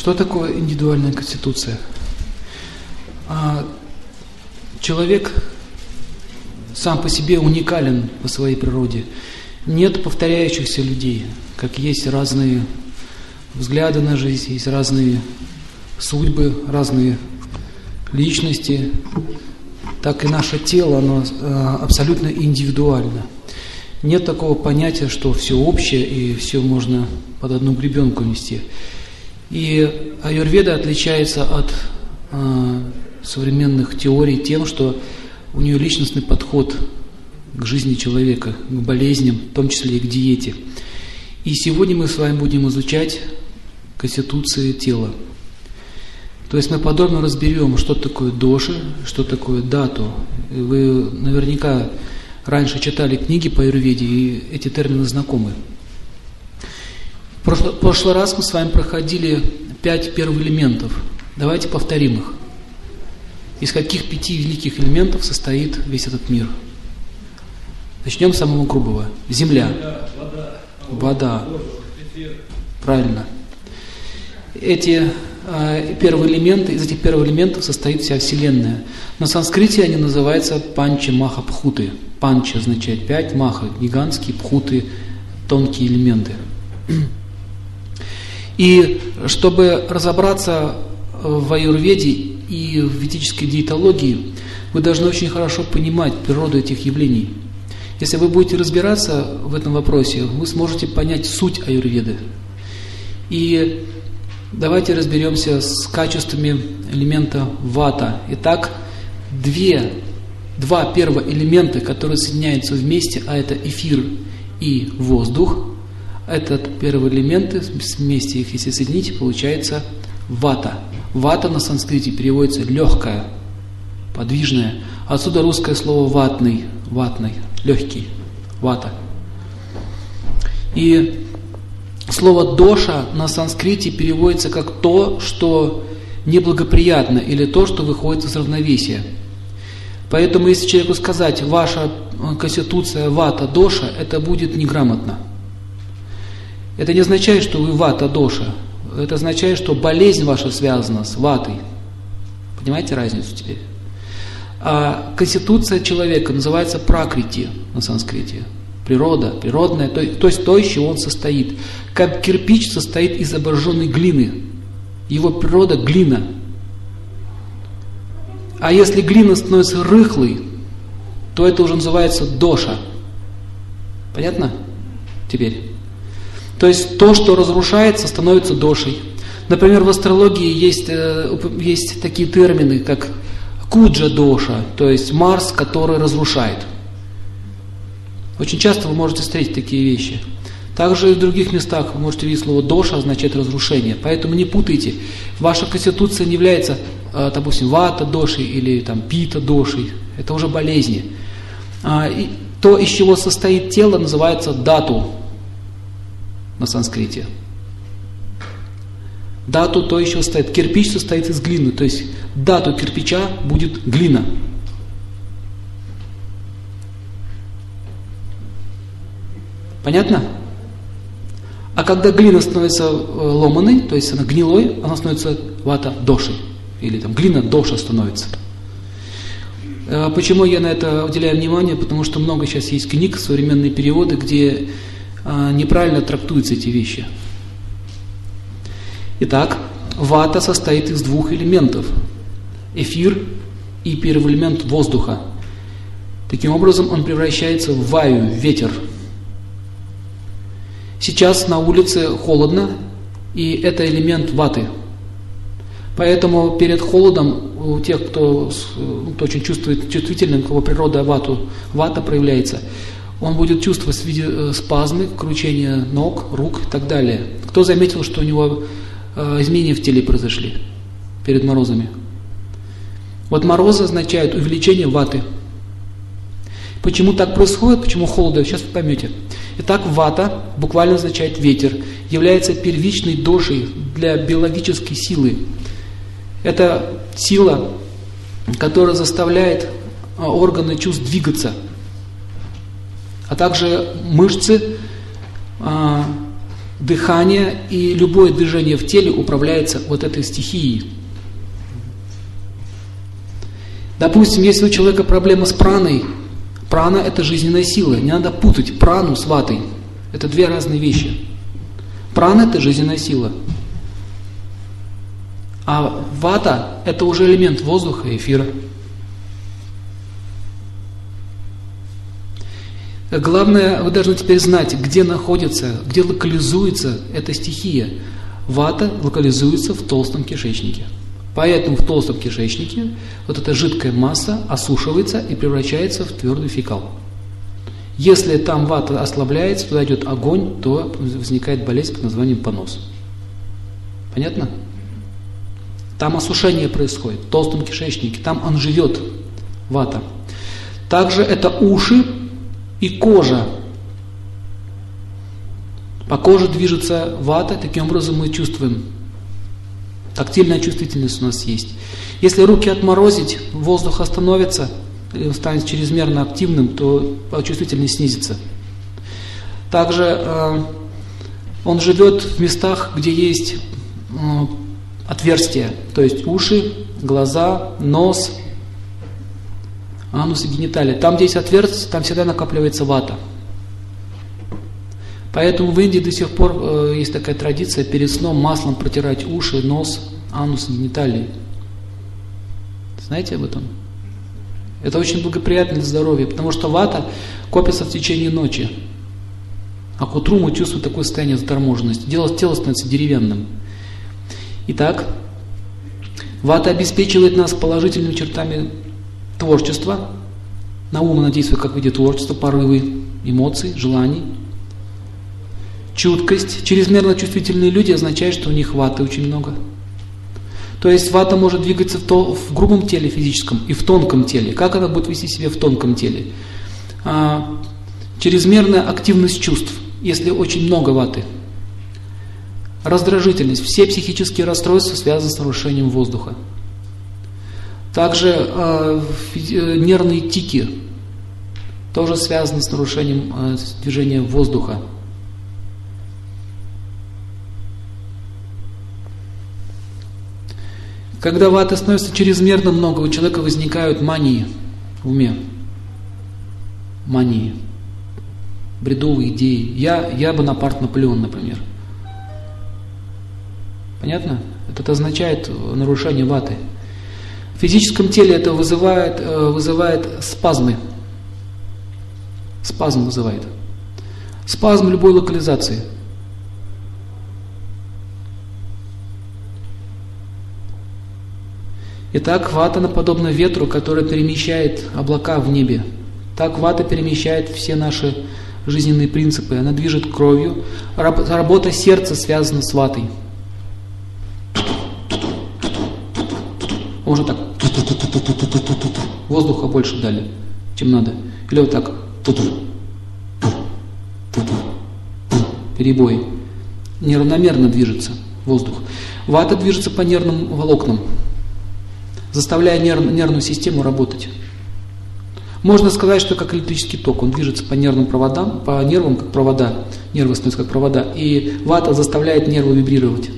Что такое индивидуальная конституция? А, человек сам по себе уникален по своей природе. Нет повторяющихся людей, как есть разные взгляды на жизнь, есть разные судьбы, разные личности, так и наше тело, оно э, абсолютно индивидуально. Нет такого понятия, что все общее и все можно под одну гребенку нести. И аюрведа отличается от э, современных теорий тем, что у нее личностный подход к жизни человека, к болезням, в том числе и к диете. И сегодня мы с вами будем изучать конституции тела. То есть мы подробно разберем, что такое доши, что такое дату. Вы наверняка раньше читали книги по аюрведе, и эти термины знакомы. Прошлый, прошлый раз мы с вами проходили пять первых элементов. Давайте повторим их. Из каких пяти великих элементов состоит весь этот мир? Начнем с самого грубого. Земля. Вода. Правильно. Эти э, первые элементы, из этих первых элементов состоит вся Вселенная. На санскрите они называются панча маха пхуты. Панча означает пять, маха гигантские, пхуты тонкие элементы. И чтобы разобраться в аюрведе и в ведической диетологии, вы должны очень хорошо понимать природу этих явлений. Если вы будете разбираться в этом вопросе, вы сможете понять суть аюрведы. И давайте разберемся с качествами элемента вата. Итак, две, два первых элемента, которые соединяются вместе, а это эфир и воздух, этот первый элемент, вместе их если соединить, получается вата. Вата на санскрите переводится легкая, подвижная. Отсюда русское слово ватный, ватный, легкий, вата. И слово доша на санскрите переводится как то, что неблагоприятно, или то, что выходит из равновесия. Поэтому, если человеку сказать, ваша конституция вата доша, это будет неграмотно. Это не означает, что вы вата доша. Это означает, что болезнь ваша связана с ватой. Понимаете разницу теперь? А конституция человека называется пракрити на санскрите. Природа, природная, то, то есть то, из чего он состоит. Как кирпич состоит из обожженной глины. Его природа – глина. А если глина становится рыхлой, то это уже называется доша. Понятно? Теперь. То есть то, что разрушается, становится дошей. Например, в астрологии есть, э, есть такие термины, как куджа доша, то есть Марс, который разрушает. Очень часто вы можете встретить такие вещи. Также и в других местах вы можете видеть слово доша означает разрушение. Поэтому не путайте. Ваша конституция не является, э, допустим, вата дошей или там пита дошей. Это уже болезни. А, то, из чего состоит тело, называется дату на санскрите. Дату то еще стоит. Кирпич состоит из глины. То есть дату кирпича будет глина. Понятно? А когда глина становится э, ломаной, то есть она гнилой, она становится вата дошей. Или там глина доша становится. Э, почему я на это уделяю внимание? Потому что много сейчас есть книг, современные переводы, где неправильно трактуются эти вещи. Итак, вата состоит из двух элементов. Эфир и первый элемент воздуха. Таким образом, он превращается в ваю, в ветер. Сейчас на улице холодно, и это элемент ваты. Поэтому перед холодом у тех, кто, кто очень чувствует, чувствительным, у кого природа вату, вата проявляется, он будет чувствовать в виде э, спазмы, кручения ног, рук и так далее. Кто заметил, что у него э, изменения в теле произошли перед морозами? Вот морозы означают увеличение ваты. Почему так происходит, почему холодно, сейчас вы поймете. Итак, вата буквально означает ветер, является первичной дошей для биологической силы. Это сила, которая заставляет э, органы чувств двигаться – а также мышцы, а, дыхание и любое движение в теле управляется вот этой стихией. Допустим, если у человека проблема с праной, прана – это жизненная сила. Не надо путать прану с ватой. Это две разные вещи. Прана – это жизненная сила. А вата – это уже элемент воздуха эфира. Главное, вы должны теперь знать, где находится, где локализуется эта стихия. Вата локализуется в толстом кишечнике. Поэтому в толстом кишечнике вот эта жидкая масса осушивается и превращается в твердый фекал. Если там вата ослабляется, туда идет огонь, то возникает болезнь под названием понос. Понятно? Там осушение происходит в толстом кишечнике, там он живет, вата. Также это уши и кожа. По коже движется вата, таким образом мы чувствуем. Тактильная чувствительность у нас есть. Если руки отморозить, воздух остановится, и он станет чрезмерно активным, то чувствительность снизится. Также э, он живет в местах, где есть э, отверстия, то есть уши, глаза, нос, анус и гениталия. Там, где есть отверстие, там всегда накапливается вата. Поэтому в Индии до сих пор э, есть такая традиция перед сном маслом протирать уши, нос, анус и гениталии. Знаете об этом? Это очень благоприятно для здоровья, потому что вата копится в течение ночи. А к утру мы чувствуем такое состояние заторможенности. Дело, тело становится деревянным. Итак, вата обеспечивает нас положительными чертами творчества. На ум она действует как в виде творчества, порывы, эмоций, желаний. Чуткость. Чрезмерно чувствительные люди означает, что у них ваты очень много. То есть вата может двигаться в, то, в грубом теле физическом и в тонком теле. Как она будет вести себя в тонком теле? А, чрезмерная активность чувств, если очень много ваты. Раздражительность. Все психические расстройства связаны с нарушением воздуха. Также э, нервные тики тоже связаны с нарушением э, движения воздуха. Когда ваты становится чрезмерно много, у человека возникают мании в уме. Мании. Бредовые идеи. Я, я Бонапарт Наполеон, например. Понятно? Это означает нарушение ваты. В физическом теле это вызывает, э, вызывает спазмы. Спазм вызывает. Спазм любой локализации. Итак, вата подобно ветру, который перемещает облака в небе. Так вата перемещает все наши жизненные принципы. Она движет кровью. Работа сердца связана с ватой. Уже так воздуха больше дали, чем надо. Или вот так перебой. Неравномерно движется воздух. Вата движется по нервным волокнам, заставляя нерв, нервную систему работать. Можно сказать, что как электрический ток, он движется по нервным проводам, по нервам, как провода, нервы становятся как провода, и вата заставляет нервы вибрировать.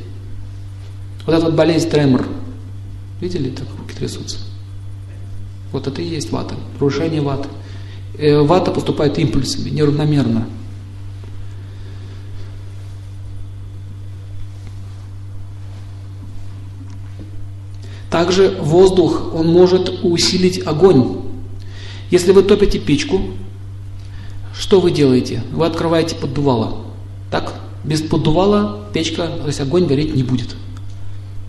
Вот эта вот болезнь тремор, видели, так руки трясутся. Вот это и есть вата, нарушение ваты. Э, вата поступает импульсами, неравномерно. Также воздух, он может усилить огонь. Если вы топите печку, что вы делаете? Вы открываете поддувало. Так? Без поддувала печка, то есть огонь гореть не будет.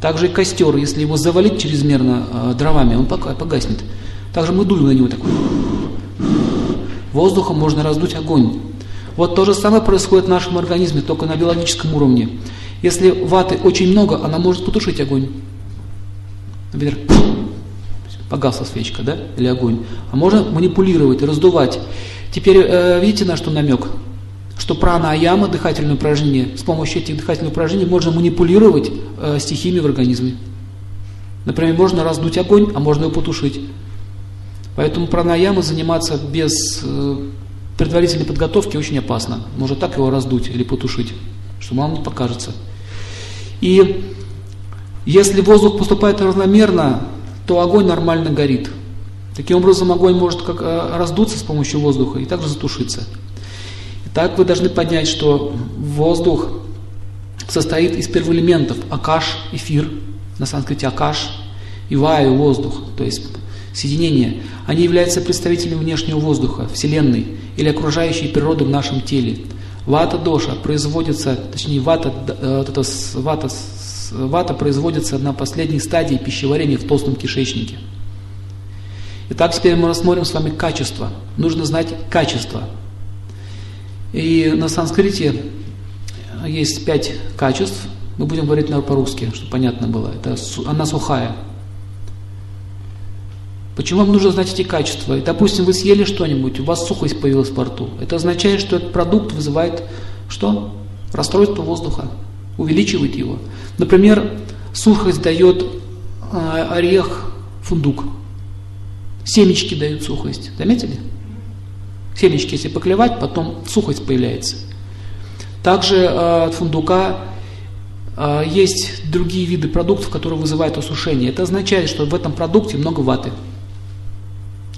Также и костер, если его завалить чрезмерно э, дровами, он погаснет. Также мы дуем на него так. Воздухом можно раздуть огонь. Вот то же самое происходит в нашем организме, только на биологическом уровне. Если ваты очень много, она может потушить огонь. Например, погасла свечка, да, или огонь. А можно манипулировать, раздувать. Теперь э, видите, на что намек? Что прана аяма, дыхательное упражнение, с помощью этих дыхательных упражнений можно манипулировать э, стихиями в организме. Например, можно раздуть огонь, а можно его потушить. Поэтому пранаяма заниматься без э, предварительной подготовки очень опасно. Может так его раздуть или потушить, что вам не покажется. И если воздух поступает равномерно, то огонь нормально горит. Таким образом, огонь может как э, раздуться с помощью воздуха и также затушиться. Итак, вы должны понять, что воздух состоит из первоэлементов акаш, эфир, на санскрите акаш, и ваю, воздух, то есть соединение. Они являются представителями внешнего воздуха, Вселенной или окружающей природы в нашем теле. Вата доша производится, точнее вата, э, это, вата, вата производится на последней стадии пищеварения в толстом кишечнике. Итак, теперь мы рассмотрим с вами качество. Нужно знать качество. И на санскрите есть пять качеств. Мы будем говорить по-русски, чтобы понятно было. Это она сухая. Почему вам нужно знать эти качества? И, допустим, вы съели что-нибудь, у вас сухость появилась во рту. Это означает, что этот продукт вызывает что? Расстройство воздуха, увеличивает его. Например, сухость дает э, орех фундук. Семечки дают сухость. Заметили? Семечки, если поклевать, потом сухость появляется. Также э, от фундука э, есть другие виды продуктов, которые вызывают осушение. Это означает, что в этом продукте много ваты.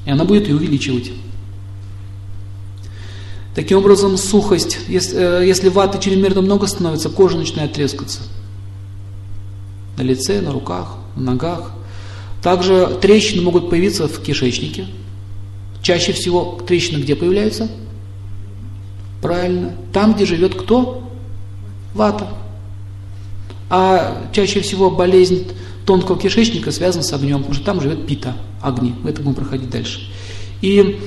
И она будет ее увеличивать. Таким образом, сухость, э, если ваты чрезмерно много становится, кожа начинает трескаться. На лице, на руках, на ногах. Также трещины могут появиться в кишечнике. Чаще всего трещины где появляются? Правильно. Там, где живет кто? Вата. А чаще всего болезнь тонкого кишечника связана с огнем, потому что там живет пита, огни. Мы это будем проходить дальше. И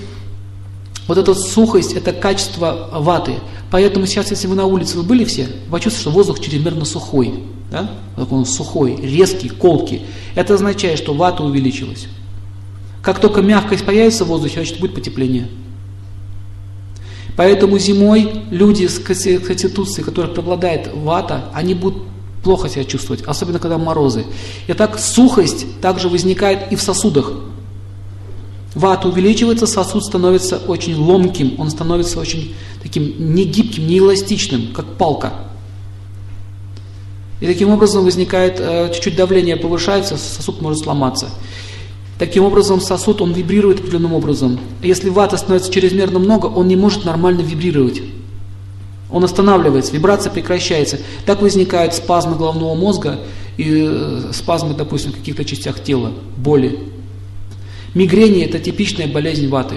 вот эта сухость – это качество ваты. Поэтому сейчас, если вы на улице, вы были все, почувствуете, что воздух чрезмерно сухой. Да? Он сухой, резкий, колкий. Это означает, что вата увеличилась. Как только мягкость появится в воздухе, значит будет потепление. Поэтому зимой люди с конституцией, которых преобладает вата, они будут плохо себя чувствовать, особенно когда морозы. И так сухость также возникает и в сосудах. Вата увеличивается, сосуд становится очень ломким, он становится очень таким негибким, неэластичным, как палка. И таким образом возникает, э, чуть-чуть давление повышается, сосуд может сломаться. Таким образом, сосуд, он вибрирует определенным образом. Если вата становится чрезмерно много, он не может нормально вибрировать. Он останавливается, вибрация прекращается. Так возникают спазмы головного мозга и э, спазмы, допустим, в каких-то частях тела, боли. Мигрени – это типичная болезнь ваты.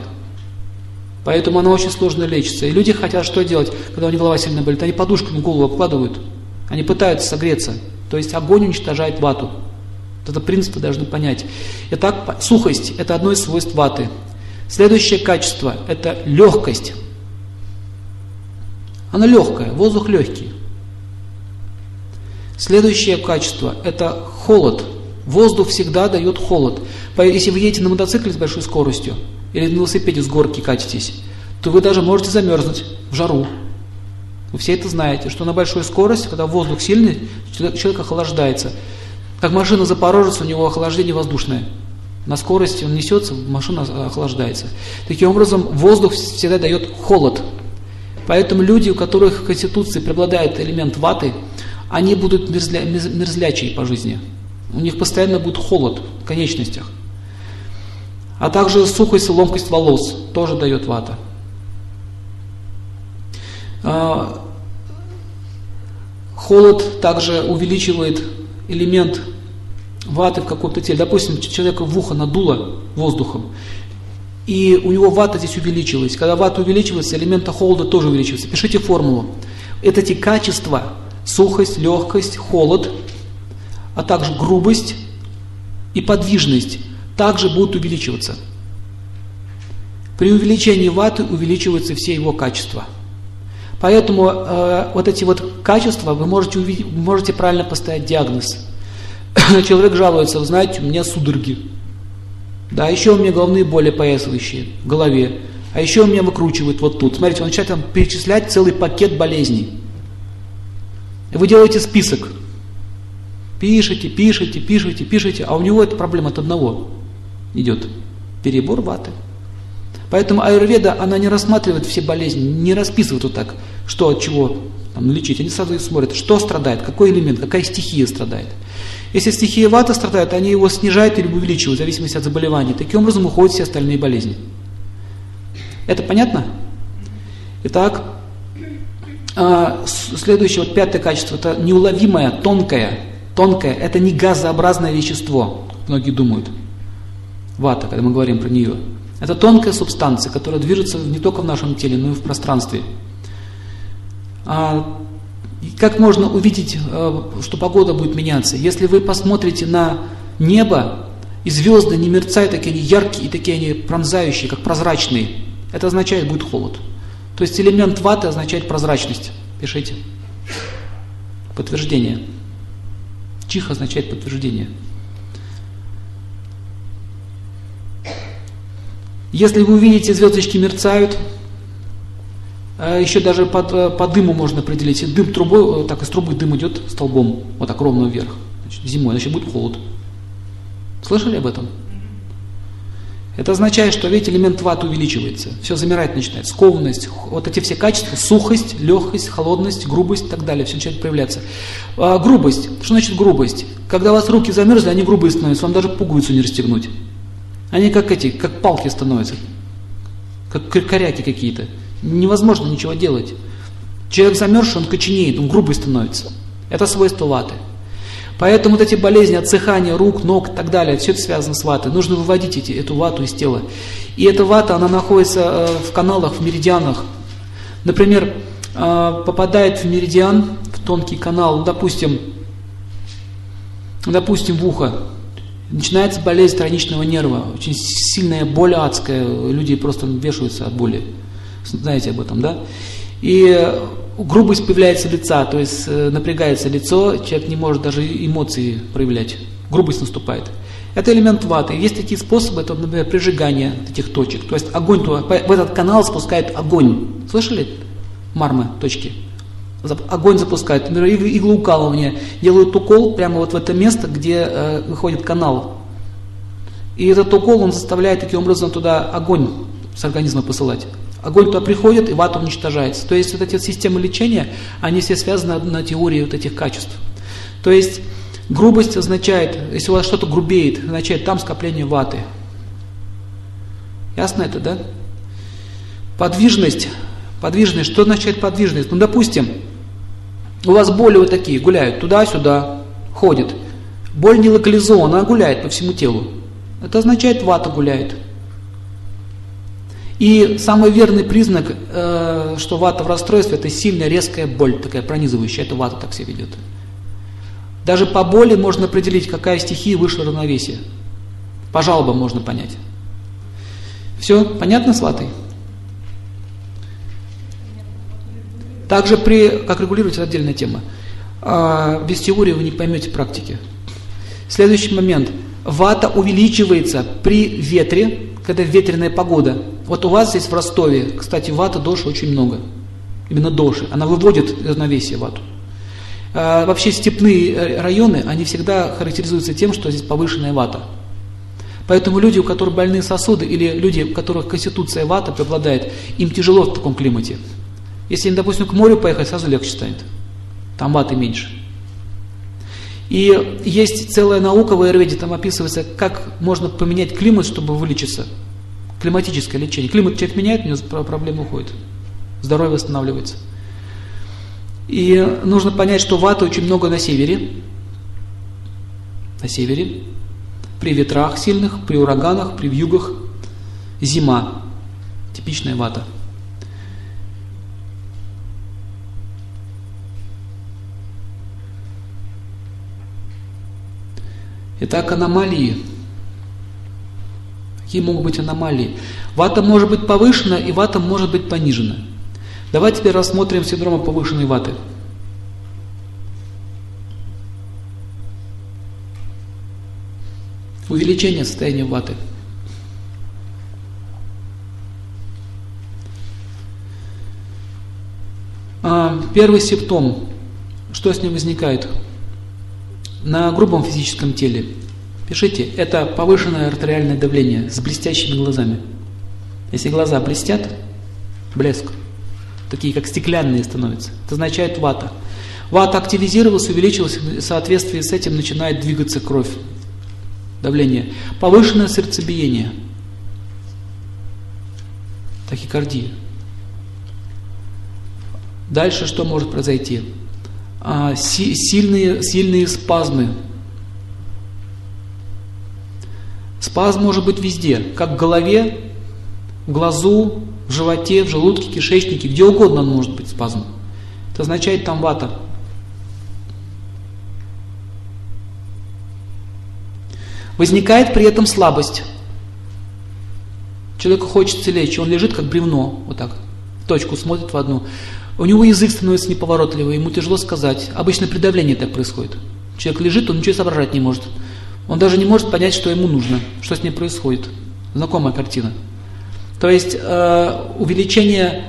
Поэтому она очень сложно лечится. И люди хотят что делать, когда у них голова сильно болит? Они подушками голову обкладывают – они пытаются согреться. То есть огонь уничтожает вату. Вот это принцип вы должны понять. Итак, сухость – это одно из свойств ваты. Следующее качество – это легкость. Она легкая, воздух легкий. Следующее качество – это холод. Воздух всегда дает холод. Если вы едете на мотоцикле с большой скоростью или на велосипеде с горки катитесь, то вы даже можете замерзнуть в жару. Вы все это знаете, что на большой скорости, когда воздух сильный, человек охлаждается. Как машина Запорожец, у него охлаждение воздушное. На скорости он несется, машина охлаждается. Таким образом, воздух всегда дает холод. Поэтому люди, у которых в Конституции преобладает элемент ваты, они будут мерзля, мерзлячие по жизни. У них постоянно будет холод в конечностях. А также сухость и ломкость волос тоже дает вата. А, холод также увеличивает элемент ваты в каком-то теле. Допустим, человека в ухо надуло воздухом, и у него вата здесь увеличилась. Когда вата увеличивается, элемента холода тоже увеличивается. Пишите формулу. Это эти качества, сухость, легкость, холод, а также грубость и подвижность также будут увеличиваться. При увеличении ваты увеличиваются все его качества – Поэтому э, вот эти вот качества вы можете, увидеть, можете правильно поставить диагноз. Человек жалуется, вы знаете, у меня судороги. Да, еще у меня головные боли поясывающие в голове. А еще у меня выкручивает вот тут. Смотрите, он начинает там перечислять целый пакет болезней. Вы делаете список. Пишите, пишите, пишите, пишите, а у него эта проблема от одного идет. Перебор ваты. Поэтому аюрведа, она не рассматривает все болезни, не расписывает вот так, что от чего там, лечить, они сразу смотрят, что страдает, какой элемент, какая стихия страдает. Если стихия вата страдает, они его снижают или увеличивают в зависимости от заболевания. Таким образом уходят все остальные болезни. Это понятно? Итак, а, следующее, вот пятое качество, это неуловимое, тонкое. Тонкое, это не газообразное вещество, многие думают. Вата, когда мы говорим про нее. Это тонкая субстанция, которая движется не только в нашем теле, но и в пространстве. А как можно увидеть, э, что погода будет меняться? Если вы посмотрите на небо, и звезды не мерцают, такие они яркие, и такие они пронзающие, как прозрачные, это означает будет холод. То есть элемент ваты означает прозрачность. Пишите. Подтверждение. Чих означает подтверждение. Если вы увидите, звездочки мерцают, еще даже по, по дыму можно определить. Дым трубой, так из трубы дым идет столбом, вот так ровно вверх. Значит, зимой, значит будет холод. Слышали об этом? Это означает, что ведь элемент ваты увеличивается, все замирать начинает, скованность, вот эти все качества, сухость, легкость, холодность, грубость и так далее, все начинает проявляться. А, грубость, что значит грубость? Когда у вас руки замерзли, они грубые становятся, вам даже пуговицу не расстегнуть. Они как эти, как палки становятся, как коряки какие-то. Невозможно ничего делать. Человек замерзший, он коченеет, он грубый становится. Это свойство ваты. Поэтому вот эти болезни, отсыхание рук, ног и так далее, все это связано с ватой. Нужно выводить эти, эту вату из тела. И эта вата, она находится э, в каналах, в меридианах. Например, э, попадает в меридиан, в тонкий канал, ну, допустим, допустим, в ухо. Начинается болезнь тройничного нерва, очень сильная боль адская, люди просто вешаются от боли. Знаете об этом, да? И грубость появляется лица, то есть э, напрягается лицо, человек не может даже эмоции проявлять, грубость наступает. Это элемент ваты. Есть такие способы, это, например, прижигание этих точек. То есть огонь туда, в этот канал спускает огонь. Слышали? Мармы, точки. Огонь запускают. Например, иглоукалывание. Делают укол прямо вот в это место, где э, выходит канал. И этот укол, он заставляет таким образом туда огонь с организма посылать. Огонь туда приходит, и вата уничтожается. То есть вот эти системы лечения, они все связаны на теории вот этих качеств. То есть грубость означает, если у вас что-то грубеет, означает там скопление ваты. Ясно это, да? Подвижность. Подвижность. Что означает подвижность? Ну, допустим, у вас боли вот такие, гуляют туда-сюда, ходят. Боль не локализована, она гуляет по всему телу. Это означает, вата гуляет. И самый верный признак, э, что вата в расстройстве, это сильная резкая боль, такая пронизывающая, это вата так себя ведет. Даже по боли можно определить, какая стихия вышла равновесие. По жалобам можно понять. Все, понятно с ватой? Также при, как регулировать, это отдельная тема. А, без теории вы не поймете практики. Следующий момент. Вата увеличивается при ветре, когда ветреная погода. Вот у вас здесь в Ростове, кстати, вата доши очень много. Именно доши. Она выводит равновесие вату. А, вообще степные э, районы, они всегда характеризуются тем, что здесь повышенная вата. Поэтому люди, у которых больные сосуды, или люди, у которых конституция вата преобладает, им тяжело в таком климате. Если им, допустим, к морю поехать, сразу легче станет. Там ваты меньше. И есть целая наука в Айрведе, там описывается, как можно поменять климат, чтобы вылечиться. Климатическое лечение. Климат человек меняет, у него проблема уходит. Здоровье восстанавливается. И нужно понять, что ваты очень много на севере. На севере. При ветрах сильных, при ураганах, при вьюгах. Зима. Типичная вата. Итак, аномалии. Какие могут быть аномалии? Вата может быть повышена, и вата может быть понижена. Давайте теперь рассмотрим синдром повышенной ваты. Увеличение состояния ваты. А, первый симптом. Что с ним возникает? На грубом физическом теле. Пишите, это повышенное артериальное давление с блестящими глазами. Если глаза блестят, блеск, такие как стеклянные становятся. Это означает вата. Вата активизировалась, увеличилась, в соответствии с этим начинает двигаться кровь, давление. Повышенное сердцебиение, тахикардия. Дальше что может произойти? А, си, сильные, сильные спазмы. Спазм может быть везде, как в голове, в глазу, в животе, в желудке, кишечнике, где угодно он может быть спазм. Это означает там вата. Возникает при этом слабость. Человеку хочется лечь, он лежит как бревно, вот так, в точку смотрит в одну. У него язык становится неповоротливый, ему тяжело сказать. Обычно при давлении так происходит. Человек лежит, он ничего соображать не может. Он даже не может понять, что ему нужно, что с ним происходит. Знакомая картина. То есть э, увеличение,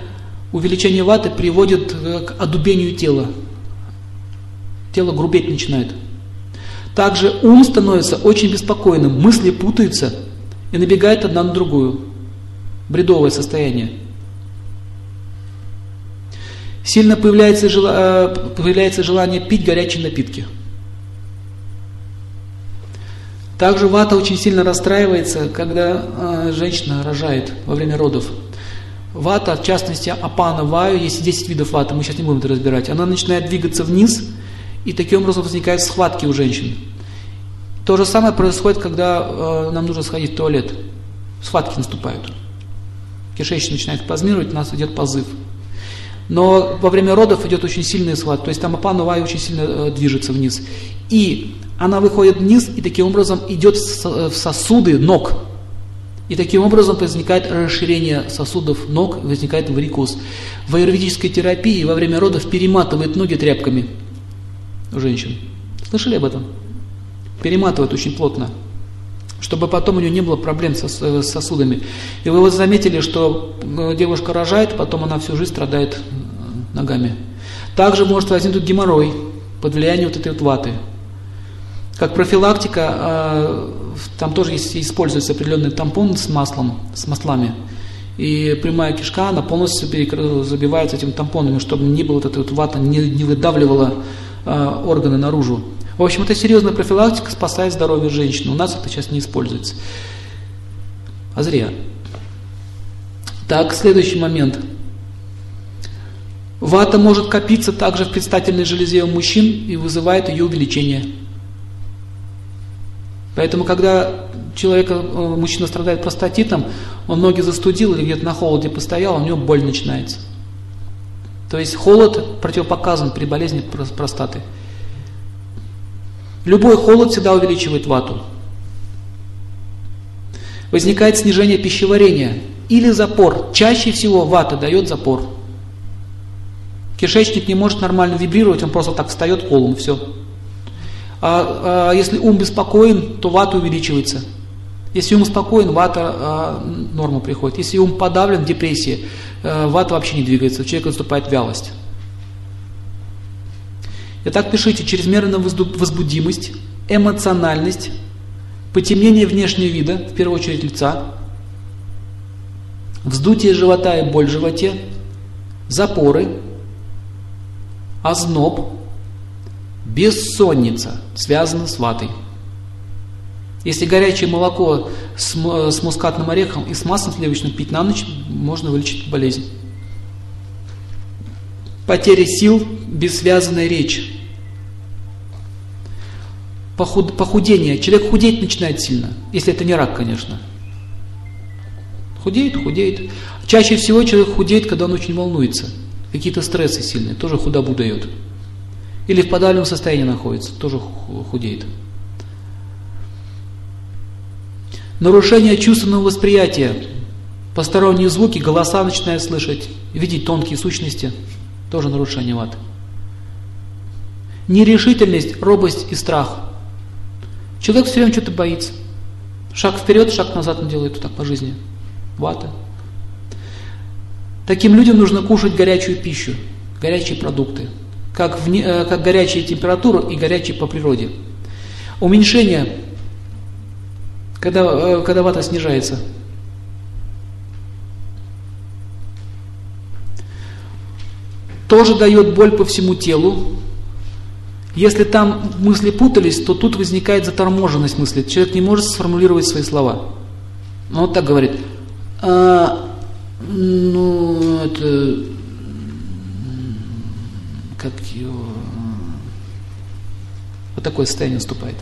увеличение ваты приводит к одубению тела. Тело грубеть начинает. Также ум становится очень беспокойным, мысли путаются и набегает одна на другую. Бредовое состояние. Сильно появляется, э, появляется желание пить горячие напитки. Также вата очень сильно расстраивается, когда э, женщина рожает во время родов. Вата, в частности апана ваю, есть 10 видов ваты, мы сейчас не будем это разбирать, она начинает двигаться вниз, и таким образом возникают схватки у женщин. То же самое происходит, когда э, нам нужно сходить в туалет. Схватки наступают. Кишечник начинает спазмировать, у нас идет позыв. Но во время родов идет очень сильный схват, то есть там апана ваю очень сильно э, движется вниз. И она выходит вниз и таким образом идет в сосуды ног. И таким образом возникает расширение сосудов ног, возникает варикоз. В аюрведической терапии во время родов перематывают ноги тряпками у женщин. Слышали об этом? Перематывают очень плотно, чтобы потом у нее не было проблем с сосудами. И вы вот заметили, что э, девушка рожает, потом она всю жизнь страдает э, ногами. Также может возникнуть геморрой под влиянием вот этой вот ваты. Как профилактика, э, там тоже используется определенный тампон с маслом, с маслами. И прямая кишка, она полностью забивается этими тампонами, чтобы не было вот этой вот вата, не, не выдавливала э, органы наружу. В общем, это серьезная профилактика, спасает здоровье женщины. У нас это сейчас не используется. А зря. Так, следующий момент. Вата может копиться также в предстательной железе у мужчин и вызывает ее увеличение. Поэтому, когда человек, э, мужчина страдает простатитом, он ноги застудил или где-то на холоде постоял, у него боль начинается. То есть холод противопоказан при болезни простаты. Любой холод всегда увеличивает вату. Возникает снижение пищеварения или запор. Чаще всего вата дает запор. Кишечник не может нормально вибрировать, он просто так встает колом, все. А, а если ум беспокоен, то вата увеличивается. Если ум спокоен, вата а, норма приходит. Если ум подавлен, депрессия, а, вата вообще не двигается, у человека наступает вялость. Итак, пишите чрезмерная возбудимость, эмоциональность, потемнение внешнего вида, в первую очередь лица, вздутие живота и боль в животе, запоры, озноб, Бессонница связана с ватой. Если горячее молоко с, с мускатным орехом и с маслом сливочным пить на ночь, можно вылечить болезнь. Потеря сил, бессвязанная речь. Похуд, похудение. Человек худеть начинает сильно, если это не рак, конечно. Худеет, худеет. Чаще всего человек худеет, когда он очень волнуется. Какие-то стрессы сильные, тоже худобу дает. Или в подавленном состоянии находится, тоже худеет. Нарушение чувственного восприятия. Посторонние звуки, голоса начинает слышать, видеть тонкие сущности. Тоже нарушение ваты. Нерешительность, робость и страх. Человек все время что-то боится. Шаг вперед, шаг назад он делает вот так по жизни. Вата. Таким людям нужно кушать горячую пищу, горячие продукты как, в, э, как горячая температура и горячий по природе. Уменьшение, когда, э, когда вата снижается. тоже дает боль по всему телу. Если там мысли путались, то тут возникает заторможенность мысли. Человек не может сформулировать свои слова. Он вот так говорит. А, ну, это... Как его... Вот такое состояние наступает.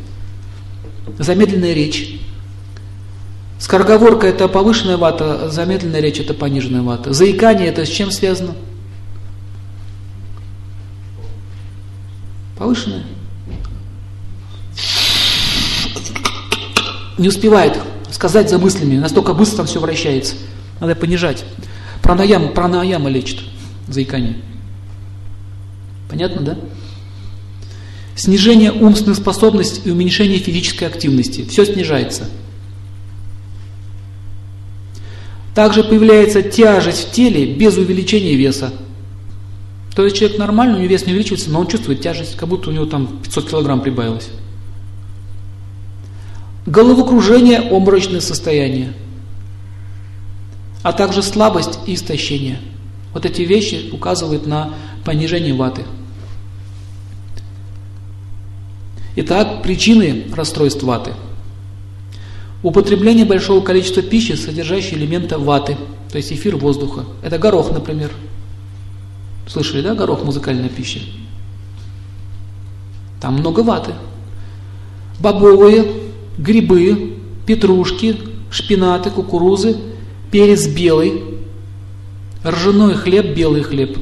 Замедленная речь. Скороговорка – это повышенная вата, замедленная речь – это пониженная вата. Заикание – это с чем связано? Повышенная. Не успевает сказать за мыслями, настолько быстро там все вращается. Надо понижать. Пранаям, пранаяма лечит заикание. Понятно, да? Снижение умственных способностей и уменьшение физической активности. Все снижается. Также появляется тяжесть в теле без увеличения веса. То есть человек нормальный, у него вес не увеличивается, но он чувствует тяжесть, как будто у него там 500 килограмм прибавилось. Головокружение, обморочное состояние. А также слабость и истощение. Вот эти вещи указывают на понижение ваты. Итак, причины расстройств ваты – Употребление большого количества пищи, содержащей элемента ваты, то есть эфир воздуха. Это горох, например. Слышали, да, горох, музыкальная пища? Там много ваты. Бобовые, грибы, петрушки, шпинаты, кукурузы, перец белый, ржаной хлеб, белый хлеб,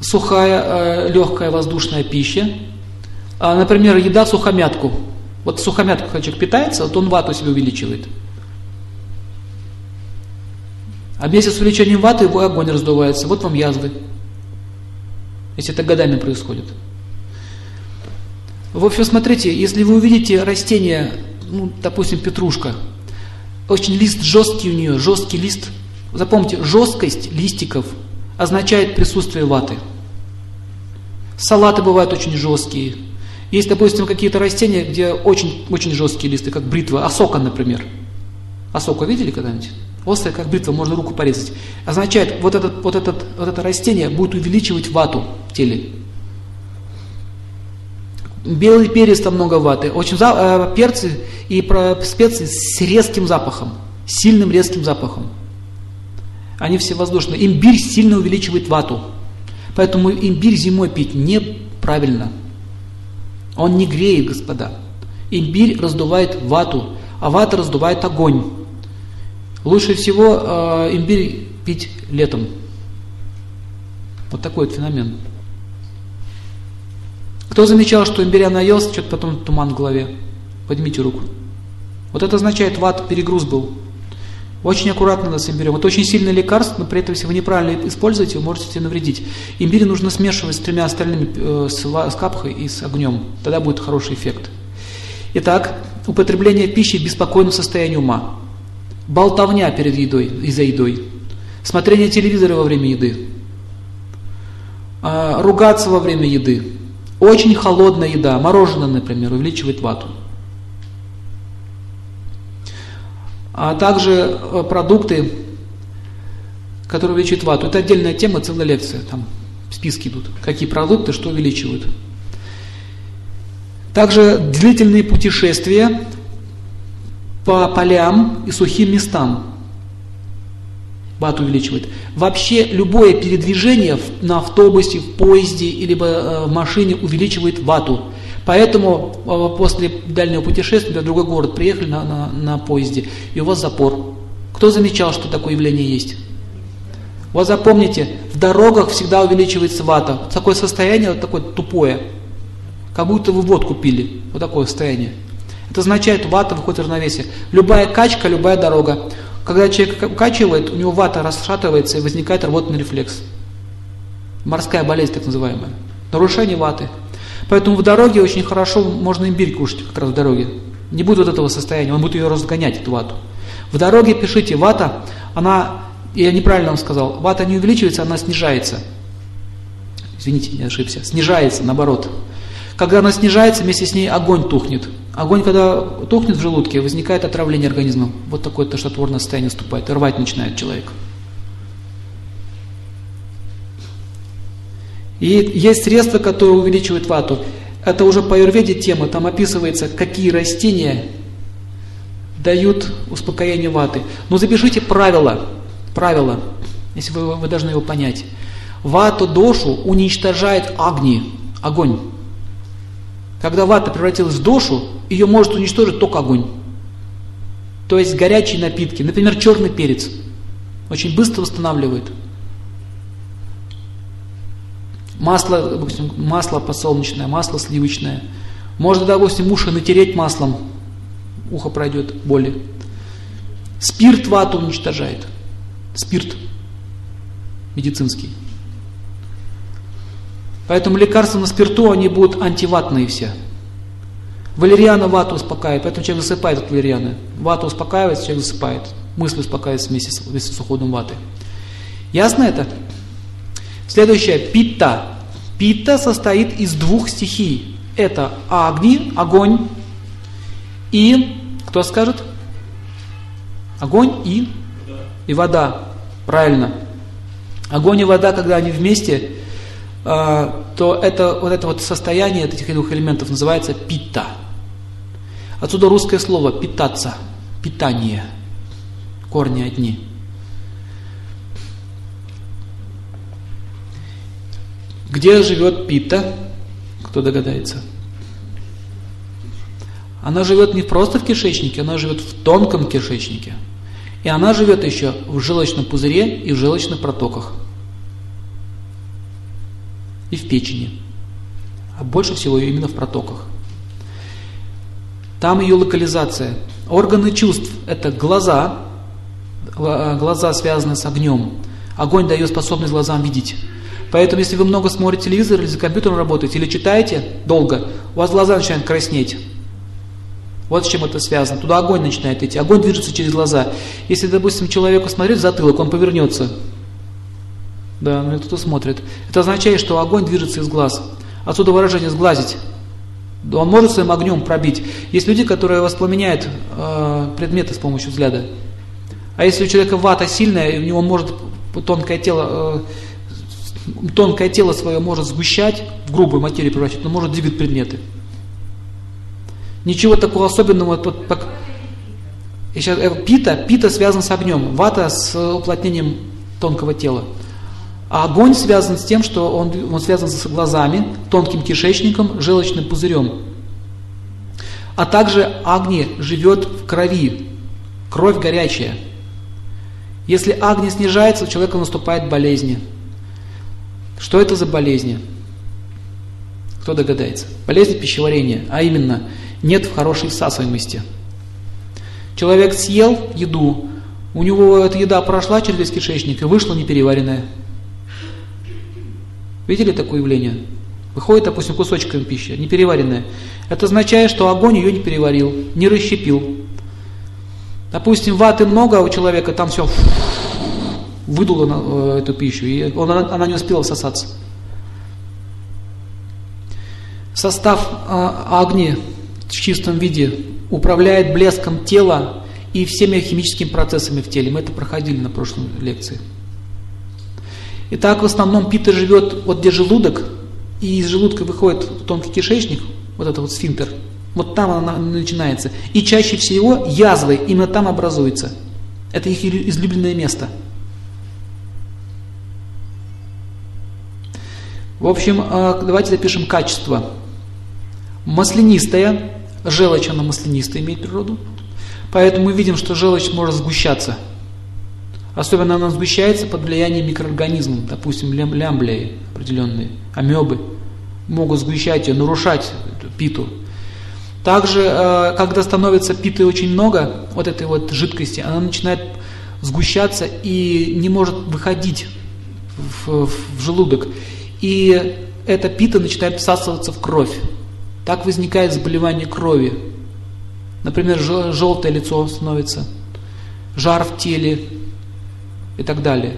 сухая, э, легкая воздушная пища, а, например, еда сухомятку – вот сухомятку, человек питается, вот он вату себе увеличивает. А вместе с увеличением ваты его огонь раздувается. Вот вам язвы. Если это годами происходит. В общем, смотрите, если вы увидите растение, ну, допустим, петрушка, очень лист жесткий у нее, жесткий лист. Запомните, жесткость листиков означает присутствие ваты. Салаты бывают очень жесткие, есть, допустим, какие-то растения, где очень, очень жесткие листы, как бритва, осока, например. Осоку видели когда-нибудь? Острая, как бритва, можно руку порезать. Означает, вот, этот, вот, этот, вот это растение будет увеличивать вату в теле. Белый перец там много ваты. Очень за, э, перцы и про специи с резким запахом, сильным резким запахом. Они все воздушные. Имбирь сильно увеличивает вату. Поэтому имбирь зимой пить неправильно. Он не греет, господа. Имбирь раздувает вату, а вата раздувает огонь. Лучше всего э, имбирь пить летом. Вот такой вот феномен. Кто замечал, что имбиря наелся, что-то потом туман в голове? Поднимите руку. Вот это означает, ват перегруз был. Очень аккуратно нас имбирем. Это очень сильное лекарство, но при этом, если вы неправильно используете, вы можете себе навредить. Имбирь нужно смешивать с тремя остальными, э, с, с капхой и с огнем. Тогда будет хороший эффект. Итак, употребление пищи в беспокойном состоянии ума. Болтовня перед едой и за едой. Смотрение телевизора во время еды. Э, ругаться во время еды. Очень холодная еда, мороженое, например, увеличивает вату. а также э, продукты, которые увеличивают вату. Это отдельная тема, целая лекция, там списки идут, какие продукты что увеличивают. Также длительные путешествия по полям и сухим местам вату увеличивает. Вообще любое передвижение на автобусе, в поезде или э, в машине увеличивает вату. Поэтому э, после дальнего путешествия в другой город приехали на, на, на поезде, и у вас запор. Кто замечал, что такое явление есть? Вот запомните, в дорогах всегда увеличивается вата. Такое состояние, вот такое тупое, как будто вы водку пили. Вот такое состояние. Это означает, вата выходит в равновесие. Любая качка, любая дорога. Когда человек качивает, у него вата расшатывается и возникает рвотный рефлекс. Морская болезнь так называемая. Нарушение ваты. Поэтому в дороге очень хорошо можно имбирь кушать как раз в дороге. Не будет вот этого состояния, он будет ее разгонять, эту вату. В дороге пишите, вата, она, я неправильно вам сказал, вата не увеличивается, она снижается. Извините, не ошибся. Снижается, наоборот. Когда она снижается, вместе с ней огонь тухнет. Огонь, когда тухнет в желудке, возникает отравление организма. Вот такое тошнотворное состояние наступает, рвать начинает человек. И есть средства, которые увеличивают вату. Это уже по аюрведе тема, там описывается, какие растения дают успокоение ваты. Но запишите правило, правило, если вы, вы должны его понять. Вату дошу уничтожает огни, огонь. Когда вата превратилась в дошу, ее может уничтожить только огонь. То есть горячие напитки, например, черный перец, очень быстро восстанавливает. Масло, допустим, масло подсолнечное, масло сливочное. Можно, допустим, уши натереть маслом, ухо пройдет боли. Спирт вату уничтожает. Спирт медицинский. Поэтому лекарства на спирту, они будут антиватные все. Валериана вату успокаивает, поэтому человек засыпает от валерианы. Вату успокаивает, человек засыпает. Мысли успокаиваются вместе с, вместе с уходом ваты. Ясно это? Следующее, питта. Питта состоит из двух стихий. Это агни, огонь, и, кто скажет? Огонь и, и вода. Правильно. Огонь и вода, когда они вместе, то это, вот это вот состояние этих двух элементов называется пита. Отсюда русское слово питаться, питание, корни одни. Где живет пита? Кто догадается? Она живет не просто в кишечнике, она живет в тонком кишечнике. И она живет еще в желчном пузыре и в желчных протоках. И в печени. А больше всего именно в протоках. Там ее локализация. Органы чувств – это глаза, глаза связаны с огнем. Огонь дает способность глазам видеть. Поэтому, если вы много смотрите телевизор или за компьютером работаете, или читаете долго, у вас глаза начинают краснеть. Вот с чем это связано. Туда огонь начинает идти. Огонь движется через глаза. Если, допустим, человеку смотреть в затылок, он повернется. Да, ну кто-то смотрит. Это означает, что огонь движется из глаз. Отсюда выражение «сглазить». Он может своим огнем пробить. Есть люди, которые воспламеняют э, предметы с помощью взгляда. А если у человека вата сильная, у него может тонкое тело, э, тонкое тело свое может сгущать, в грубую материю превращать, но может двигать предметы. Ничего такого особенного. Тут, так, сейчас, э, пита, пита связан с огнем, вата с уплотнением тонкого тела. А огонь связан с тем, что он, он связан с глазами, тонким кишечником, желчным пузырем. А также огни живет в крови, кровь горячая. Если огни снижается, у человека наступает болезни. Что это за болезни? Кто догадается? Болезни пищеварения, а именно нет в хорошей всасываемости. Человек съел еду, у него эта еда прошла через кишечник и вышла непереваренная. Видели такое явление? Выходит, допустим, кусочками пищи, непереваренная. Это означает, что огонь ее не переварил, не расщепил. Допустим, ваты много, а у человека там все выдуло э, эту пищу, и он, она не успела всосаться. Состав э, огни в чистом виде управляет блеском тела и всеми химическими процессами в теле. Мы это проходили на прошлой лекции. Итак, в основном пита живет вот где желудок, и из желудка выходит тонкий кишечник, вот это вот сфинктер, вот там она начинается. И чаще всего язвы именно там образуются. Это их излюбленное место. В общем, а, давайте запишем качество. Маслянистая, Желчь, она маслянистая имеет природу. Поэтому мы видим, что желчь может сгущаться. Особенно она сгущается под влиянием микроорганизмов, допустим, лям лямблии определенные, амебы могут сгущать ее, нарушать эту питу. Также, э, когда становится питы очень много, вот этой вот жидкости, она начинает сгущаться и не может выходить в, в желудок. И эта пита начинает всасываться в кровь. Так возникает заболевание крови. Например, желтое лицо становится, жар в теле и так далее.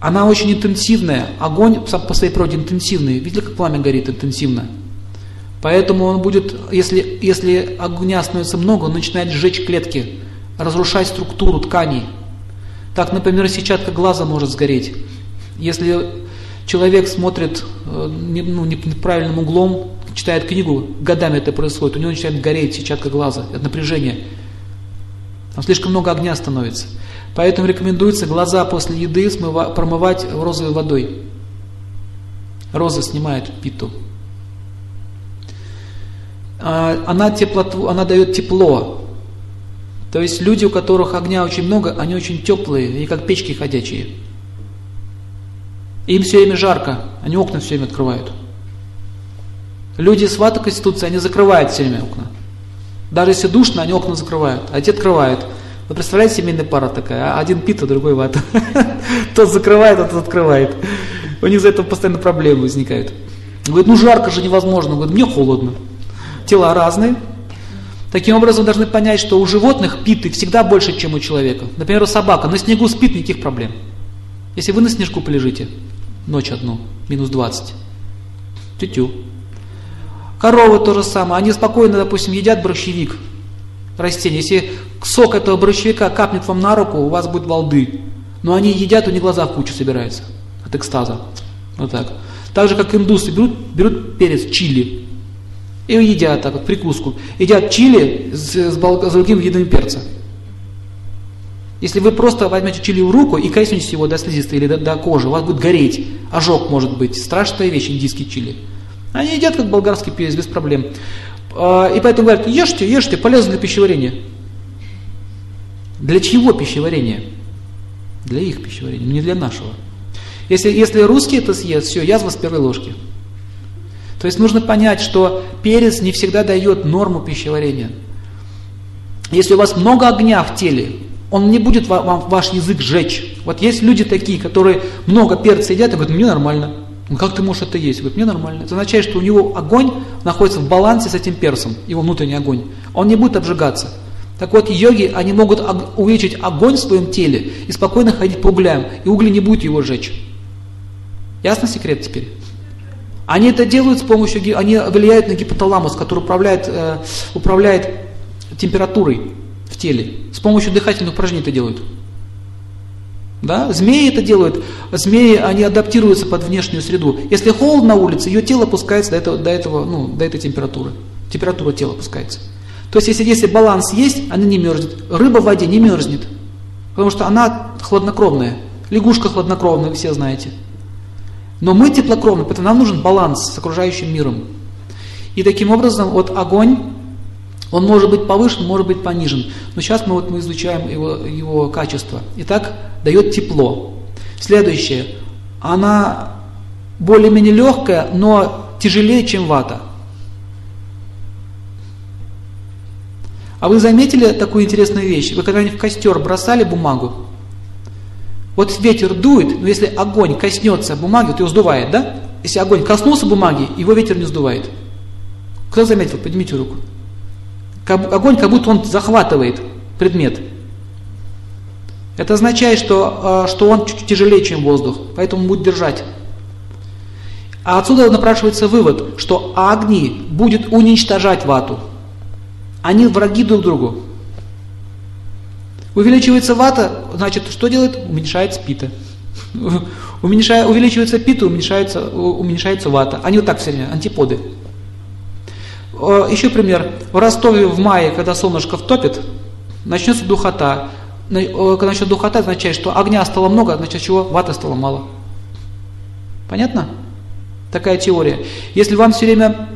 Она очень интенсивная. Огонь по своей природе интенсивный. Видели, как пламя горит интенсивно? Поэтому он будет, если, если огня становится много, он начинает сжечь клетки, разрушать структуру тканей. Так, например, сетчатка глаза может сгореть. Если человек смотрит э, ну, неправильным углом, читает книгу, годами это происходит, у него начинает гореть сетчатка глаза от напряжения. Там слишком много огня становится. Поэтому рекомендуется глаза после еды промывать розовой водой. Роза снимает питу. А, она, теплоту, она дает тепло. То есть люди, у которых огня очень много, они очень теплые и как печки ходячие. Им все время жарко, они окна все время открывают. Люди с вата конституции, они закрывают все время окна. Даже если душно, они окна закрывают, а те открывают. Вы представляете, семейная пара такая, а один пит, а другой вата. Тот закрывает, а тот открывает. У них за этого постоянно проблемы возникают. Говорит, ну жарко же невозможно. Говорит, мне холодно. Тела разные. Таким образом, должны понять, что у животных питы всегда больше, чем у человека. Например, собака на снегу спит, никаких проблем. Если вы на снежку полежите, ночь одну, минус 20, тю-тю. Коровы то же самое, они спокойно, допустим, едят борщевик, растение. Если сок этого борщевика капнет вам на руку, у вас будет волды. Но они едят, у них глаза в кучу собираются от экстаза. Вот так. Так же, как индусы берут, берут перец, чили, и едят так вот, прикуску. Едят чили с, с, с другим видом перца. Если вы просто возьмете чили в руку и коснетесь его до слизистой или до, до кожи, у вас будет гореть, ожог может быть. Страшная вещь, индийский чили. Они едят как болгарский перец, без проблем. А, и поэтому говорят, ешьте, ешьте, полезно для пищеварения. Для чего пищеварение? Для их пищеварения, не для нашего. Если, если русский это съест, все, язва с первой ложки. То есть нужно понять, что перец не всегда дает норму пищеварения. Если у вас много огня в теле, он не будет вам ваш язык сжечь. Вот есть люди такие, которые много перца едят и говорят, мне нормально. Ну как ты можешь это есть? Говорит, мне нормально. Это означает, что у него огонь находится в балансе с этим перцем, его внутренний огонь. Он не будет обжигаться. Так вот, йоги, они могут увеличить огонь в своем теле и спокойно ходить по углям, и угли не будут его сжечь. Ясно секрет теперь? Они это делают с помощью, они влияют на гипоталамус, который управляет, э, управляет температурой в теле. С помощью дыхательных упражнений это делают. Да? Змеи это делают. Змеи, они адаптируются под внешнюю среду. Если холодно на улице, ее тело опускается до, этого, до, этого, ну, до этой температуры. Температура тела опускается. То есть, если, если баланс есть, она не мерзнет. Рыба в воде не мерзнет. Потому что она хладнокровная. Лягушка хладнокровная, вы все знаете. Но мы теплокровны, поэтому нам нужен баланс с окружающим миром. И таким образом, вот огонь, он может быть повышен, может быть понижен. Но сейчас мы, вот, мы изучаем его, его качество. Итак, дает тепло. Следующее. Она более-менее легкая, но тяжелее, чем вата. А вы заметили такую интересную вещь? Вы когда-нибудь в костер бросали бумагу? Вот ветер дует, но если огонь коснется бумаги, то его сдувает, да? Если огонь коснулся бумаги, его ветер не сдувает. Кто заметил? Поднимите руку. Огонь, как будто он захватывает предмет. Это означает, что, э, что он чуть тяжелее, чем воздух, поэтому будет держать. А отсюда напрашивается вывод, что огни будет уничтожать вату. Они враги друг другу. Увеличивается вата, значит, что делает? Уменьшается пита. Уменьшая, увеличивается пита, уменьшается, уменьшается вата. Они вот так все время, антиподы. Еще пример. В Ростове в мае, когда солнышко втопит, начнется духота. Когда начнется духота, означает, что огня стало много, значит чего? Вата стало мало. Понятно? Такая теория. Если вам все время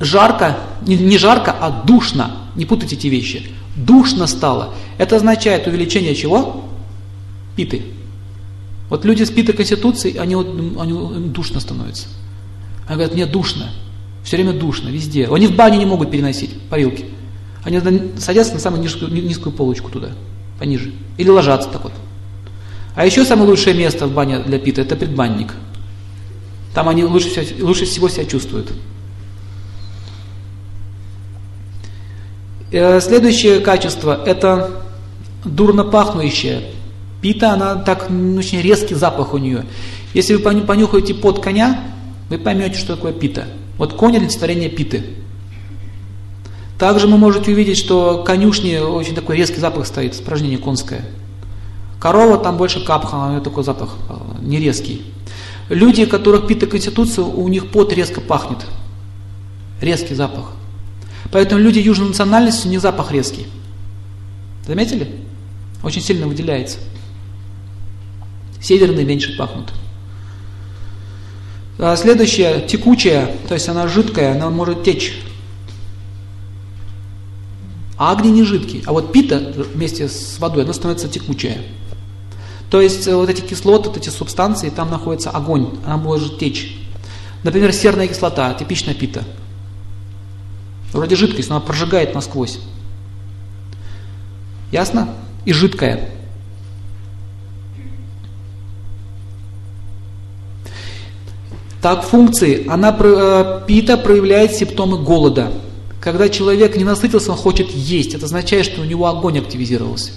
жарко, не, жарко, а душно, не путайте эти вещи душно стало. Это означает увеличение чего? Питы. Вот люди с питой конституцией, они, они душно становятся. Они говорят, мне душно. Все время душно, везде. Они в бане не могут переносить парилки. Они садятся на самую низкую, низкую полочку туда, пониже. Или ложатся так вот. А еще самое лучшее место в бане для пита – это предбанник. Там они лучше, лучше всего себя чувствуют. Э, следующее качество – это дурно пахнущая. Пита, она так, очень резкий запах у нее. Если вы понюхаете под коня, вы поймете, что такое пита. Вот конь – олицетворение питы. Также вы можете увидеть, что конюшни очень такой резкий запах стоит, испражнение конское. Корова там больше капха, у нее такой запах э, не резкий. Люди, которых пита конституция, у них пот резко пахнет. Резкий запах. Поэтому люди южной национальности, них запах резкий. Заметили? Очень сильно выделяется. Северные меньше пахнут. А следующее, текучая, то есть она жидкая, она может течь. А огни не жидкий. А вот пита вместе с водой, она становится текучая. То есть э, вот эти кислоты, вот эти субстанции, там находится огонь, она может течь. Например, серная кислота, типичная пита. Вроде жидкость, но она прожигает насквозь. Ясно? И жидкая. Так, функции. Она, э, пита проявляет симптомы голода. Когда человек не насытился, он хочет есть. Это означает, что у него огонь активизировался.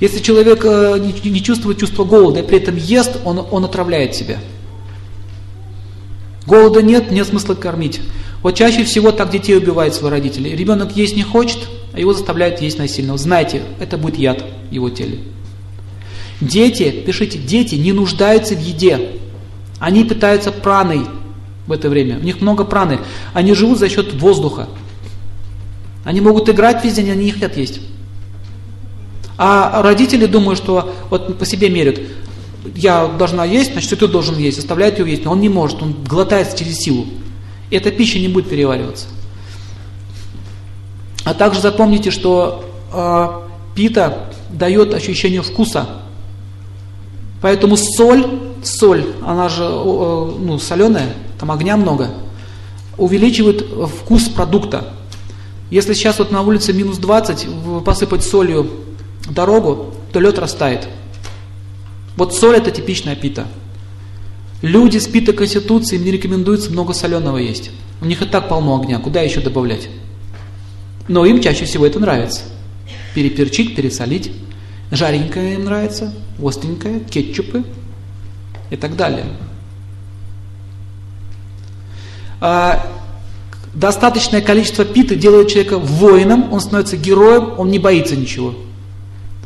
Если человек э, не чувствует чувство голода и при этом ест, он, он отравляет себя. Голода нет, нет смысла кормить. Вот чаще всего так детей убивают свои родители. Ребенок есть не хочет, а его заставляют есть насильно. Знайте, это будет яд в его теле. Дети, пишите, дети не нуждаются в еде. Они питаются праной в это время. У них много праны. Они живут за счет воздуха. Они могут играть весь они не хотят есть. А родители думают, что вот по себе мерят, я должна есть, значит и ты должен есть, заставляют его есть, но он не может, он глотается через силу. И эта пища не будет перевариваться. А также запомните, что э, пита дает ощущение вкуса. Поэтому соль, соль, она же э, ну, соленая, там огня много, увеличивает вкус продукта. Если сейчас вот на улице минус 20, посыпать солью дорогу, то лед растает. Вот соль это типичная пита. Люди с питой конституции, им не рекомендуется много соленого есть. У них и так полно огня, куда еще добавлять? Но им чаще всего это нравится. Переперчить, пересолить. Жаренькое им нравится, остренькое, кетчупы и так далее. А, достаточное количество питы делает человека воином, он становится героем, он не боится ничего.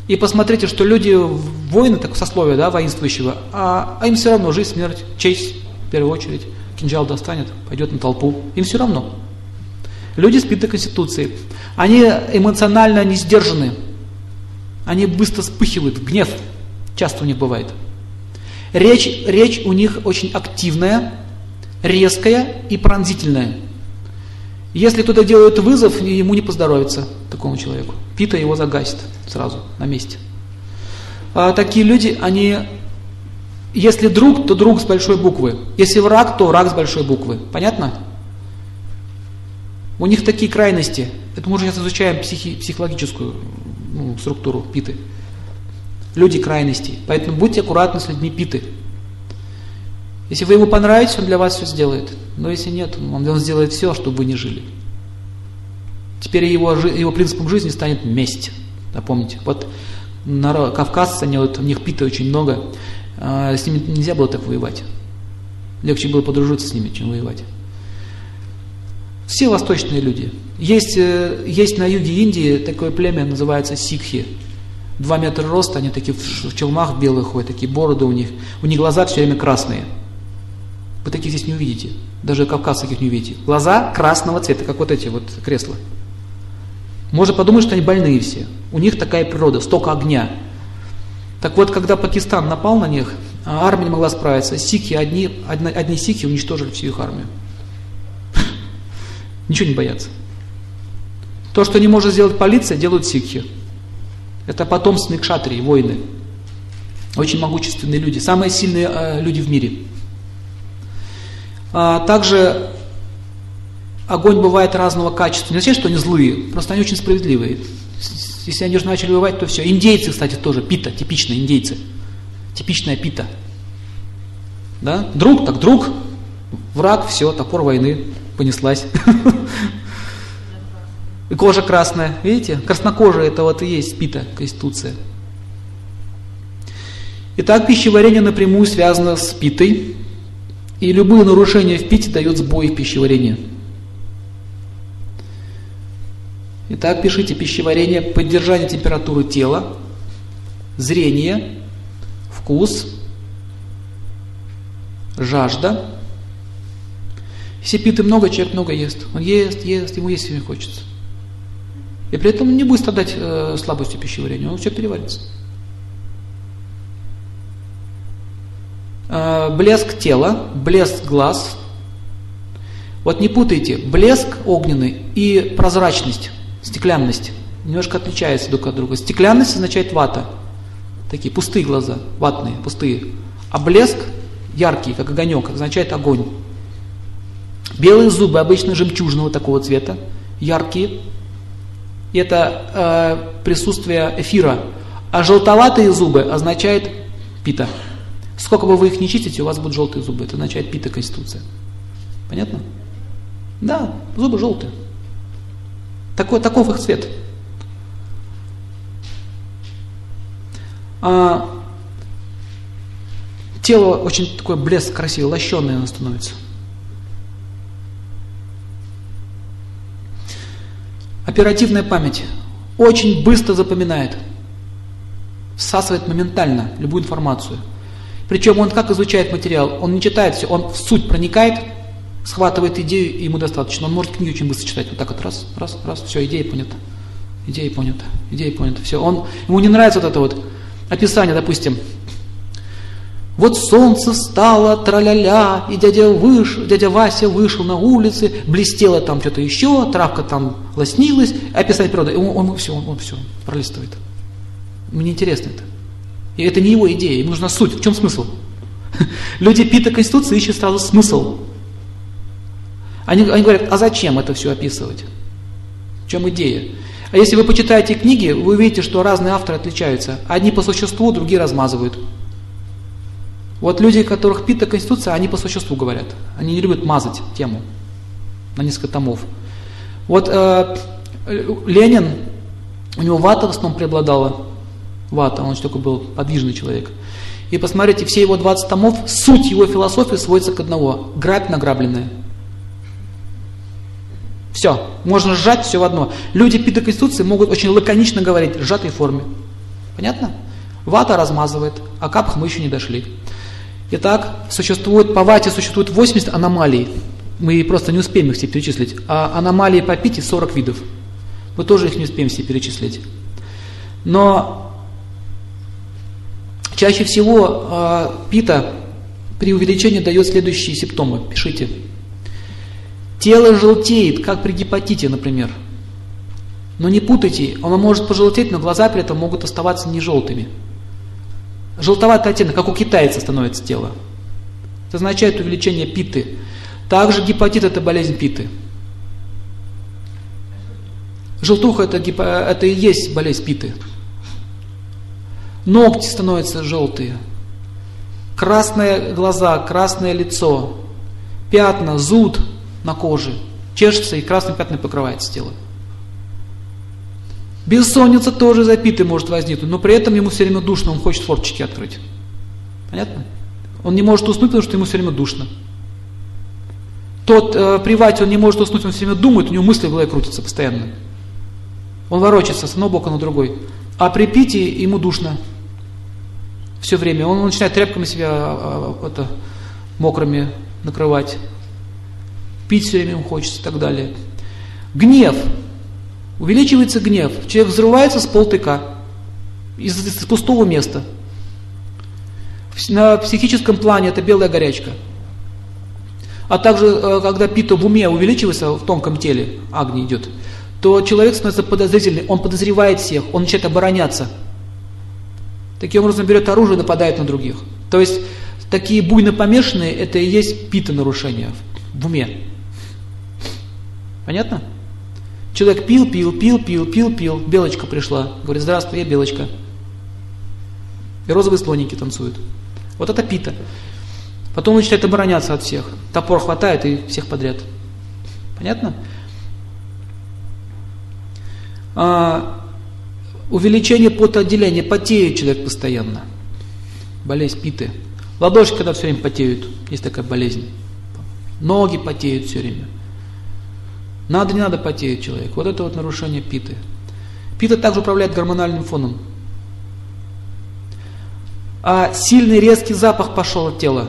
И посмотрите, что люди, воины, так сословие, да, воинствующего, а, а им все равно жизнь, смерть, честь, в первую очередь, кинжал достанет, пойдет на толпу, им все равно. Люди с питой конституцией, они эмоционально не сдержаны, они быстро вспыхивают, гнев часто у них бывает. Речь, речь у них очень активная, резкая и пронзительная. Если кто-то делает вызов, ему не поздоровится, такому человеку. Пита его загасит сразу, на месте. А такие люди, они, если друг, то друг с большой буквы. Если враг, то враг с большой буквы. Понятно? У них такие крайности. Это мы уже сейчас изучаем психи, психологическую ну, структуру питы. Люди крайностей. Поэтому будьте аккуратны с людьми питы. Если вы ему понравитесь, он для вас все сделает. Но если нет, он, он сделает все, чтобы вы не жили. Теперь его, его принципом жизни станет месть. Запомните. Вот народ, кавказцы, они, вот, у них пита очень много. А, с ними нельзя было так воевать. Легче было подружиться с ними, чем воевать. Все восточные люди. Есть, э, есть на юге Индии такое племя, называется сикхи. Два метра роста, они такие в челмах белых ходят, такие бороды у них. У них глаза все время красные. Вы таких здесь не увидите. Даже кавказцев таких не увидите. Глаза красного цвета, как вот эти вот кресла. Можно подумать, что они больные все. У них такая природа, столько огня. Так вот, когда Пакистан напал на них, а армия не могла справиться. Сикхи, одни, одни, одни сикхи уничтожили всю их армию. Ничего не боятся. То, что не может сделать полиция, делают сикхи. Это потомственные кшатрии, воины. Очень могущественные люди. Самые сильные э, люди в мире. А, также огонь бывает разного качества. Не означает, что они злые, просто они очень справедливые. Если они уже начали воевать, то все. Индейцы, кстати, тоже пита, типичные индейцы. Типичная пита. Да? Друг, так друг, враг, все, топор войны, понеслась. И кожа красная, видите? Краснокожая это вот и есть пита, конституция. Итак, пищеварение напрямую связано с питой, и любые нарушения в пите дают сбой в пищеварении. Итак, пишите пищеварение, поддержание температуры тела, зрение, вкус, жажда. Если питы много, человек много ест. Он ест, ест, ему есть сегодня хочется. И при этом не будет страдать э, слабостью пищеварения, он все переварится. Э, блеск тела, блеск глаз. Вот не путайте блеск огненный и прозрачность, стеклянность. Немножко отличается друг от друга. Стеклянность означает вата. Такие пустые глаза, ватные, пустые. А блеск яркий, как огонек, означает огонь. Белые зубы обычно жемчужного такого цвета, яркие. И это э, присутствие эфира. А желтоватые зубы означает пита. Сколько бы вы их не чистите, у вас будут желтые зубы. Это означает пита конституция. Понятно? Да, зубы желтые. Такой, таков их цвет. А, тело очень такой блеск красивый, лощеное оно становится. Оперативная память очень быстро запоминает, всасывает моментально любую информацию. Причем он как изучает материал? Он не читает все, он в суть проникает, схватывает идею, и ему достаточно. Он может книги очень быстро читать. Вот так вот раз, раз, раз, все, идея понята. Идея понята, идея понята, все. Он, ему не нравится вот это вот описание, допустим, вот солнце встало, траля-ля, и дядя, вышел, дядя Вася вышел на улице, блестело там что-то еще, травка там лоснилась, описать природу. И он, он все, он, он все пролистывает. Мне интересно это. И это не его идея, ему нужна суть. В чем смысл? Люди пита Конституции ищут сразу смысл. Они, они говорят, а зачем это все описывать? В чем идея? А если вы почитаете книги, вы увидите, что разные авторы отличаются. Одни по существу, другие размазывают. Вот люди, которых пита Конституция, они по существу говорят. Они не любят мазать тему на несколько томов. Вот э, Ленин, у него вата в основном преобладала. Вата, он такой был подвижный человек. И посмотрите, все его 20 томов, суть его философии сводится к одного. Грабь награбленное. Все, можно сжать все в одно. Люди пита Конституции могут очень лаконично говорить в сжатой форме. Понятно? Вата размазывает, а капх мы еще не дошли. Итак, существует, по вате существует 80 аномалий. Мы просто не успеем их все перечислить. А аномалии по пите 40 видов. Мы тоже их не успеем все перечислить. Но чаще всего э, пита при увеличении дает следующие симптомы. Пишите. Тело желтеет, как при гепатите, например. Но не путайте, оно может пожелтеть, но глаза при этом могут оставаться не желтыми желтоватый оттенок, как у китайца становится тело. Это означает увеличение питы. Также гепатит это болезнь питы. Желтуха это, гипо, это и есть болезнь питы. Ногти становятся желтые. Красные глаза, красное лицо, пятна, зуд на коже, чешется и красным пятном покрывается тело. Бессонница тоже запитый может возникнуть, но при этом ему все время душно, он хочет форточки открыть. Понятно? Он не может уснуть, потому что ему все время душно. Тот э, при вате, он не может уснуть, он все время думает, у него мысли в голове крутятся постоянно. Он ворочается с одного бока на другой. А при пите ему душно. Все время. Он начинает тряпками себя а, а, это, мокрыми накрывать. Пить все время ему хочется и так далее. Гнев. Увеличивается гнев. Человек взрывается с полтыка, из, из пустого места. На психическом плане это белая горячка. А также, э, когда пита в уме увеличивается в тонком теле, агни идет, то человек становится подозрительный, он подозревает всех, он начинает обороняться. Таким образом берет оружие и нападает на других. То есть такие буйно помешанные, это и есть пита нарушения в уме. Понятно? Человек пил, пил, пил, пил, пил, пил. Белочка пришла. Говорит, здравствуй, я Белочка. И розовые слоники танцуют. Вот это пита. Потом он начинает обороняться от всех. Топор хватает и всех подряд. Понятно? А, увеличение потоотделения. Потеет человек постоянно. Болезнь питы. Ладошки, когда все время потеют. Есть такая болезнь. Ноги потеют все время. Надо, не надо потеет человек. Вот это вот нарушение питы. Пита также управляет гормональным фоном. А сильный резкий запах пошел от тела,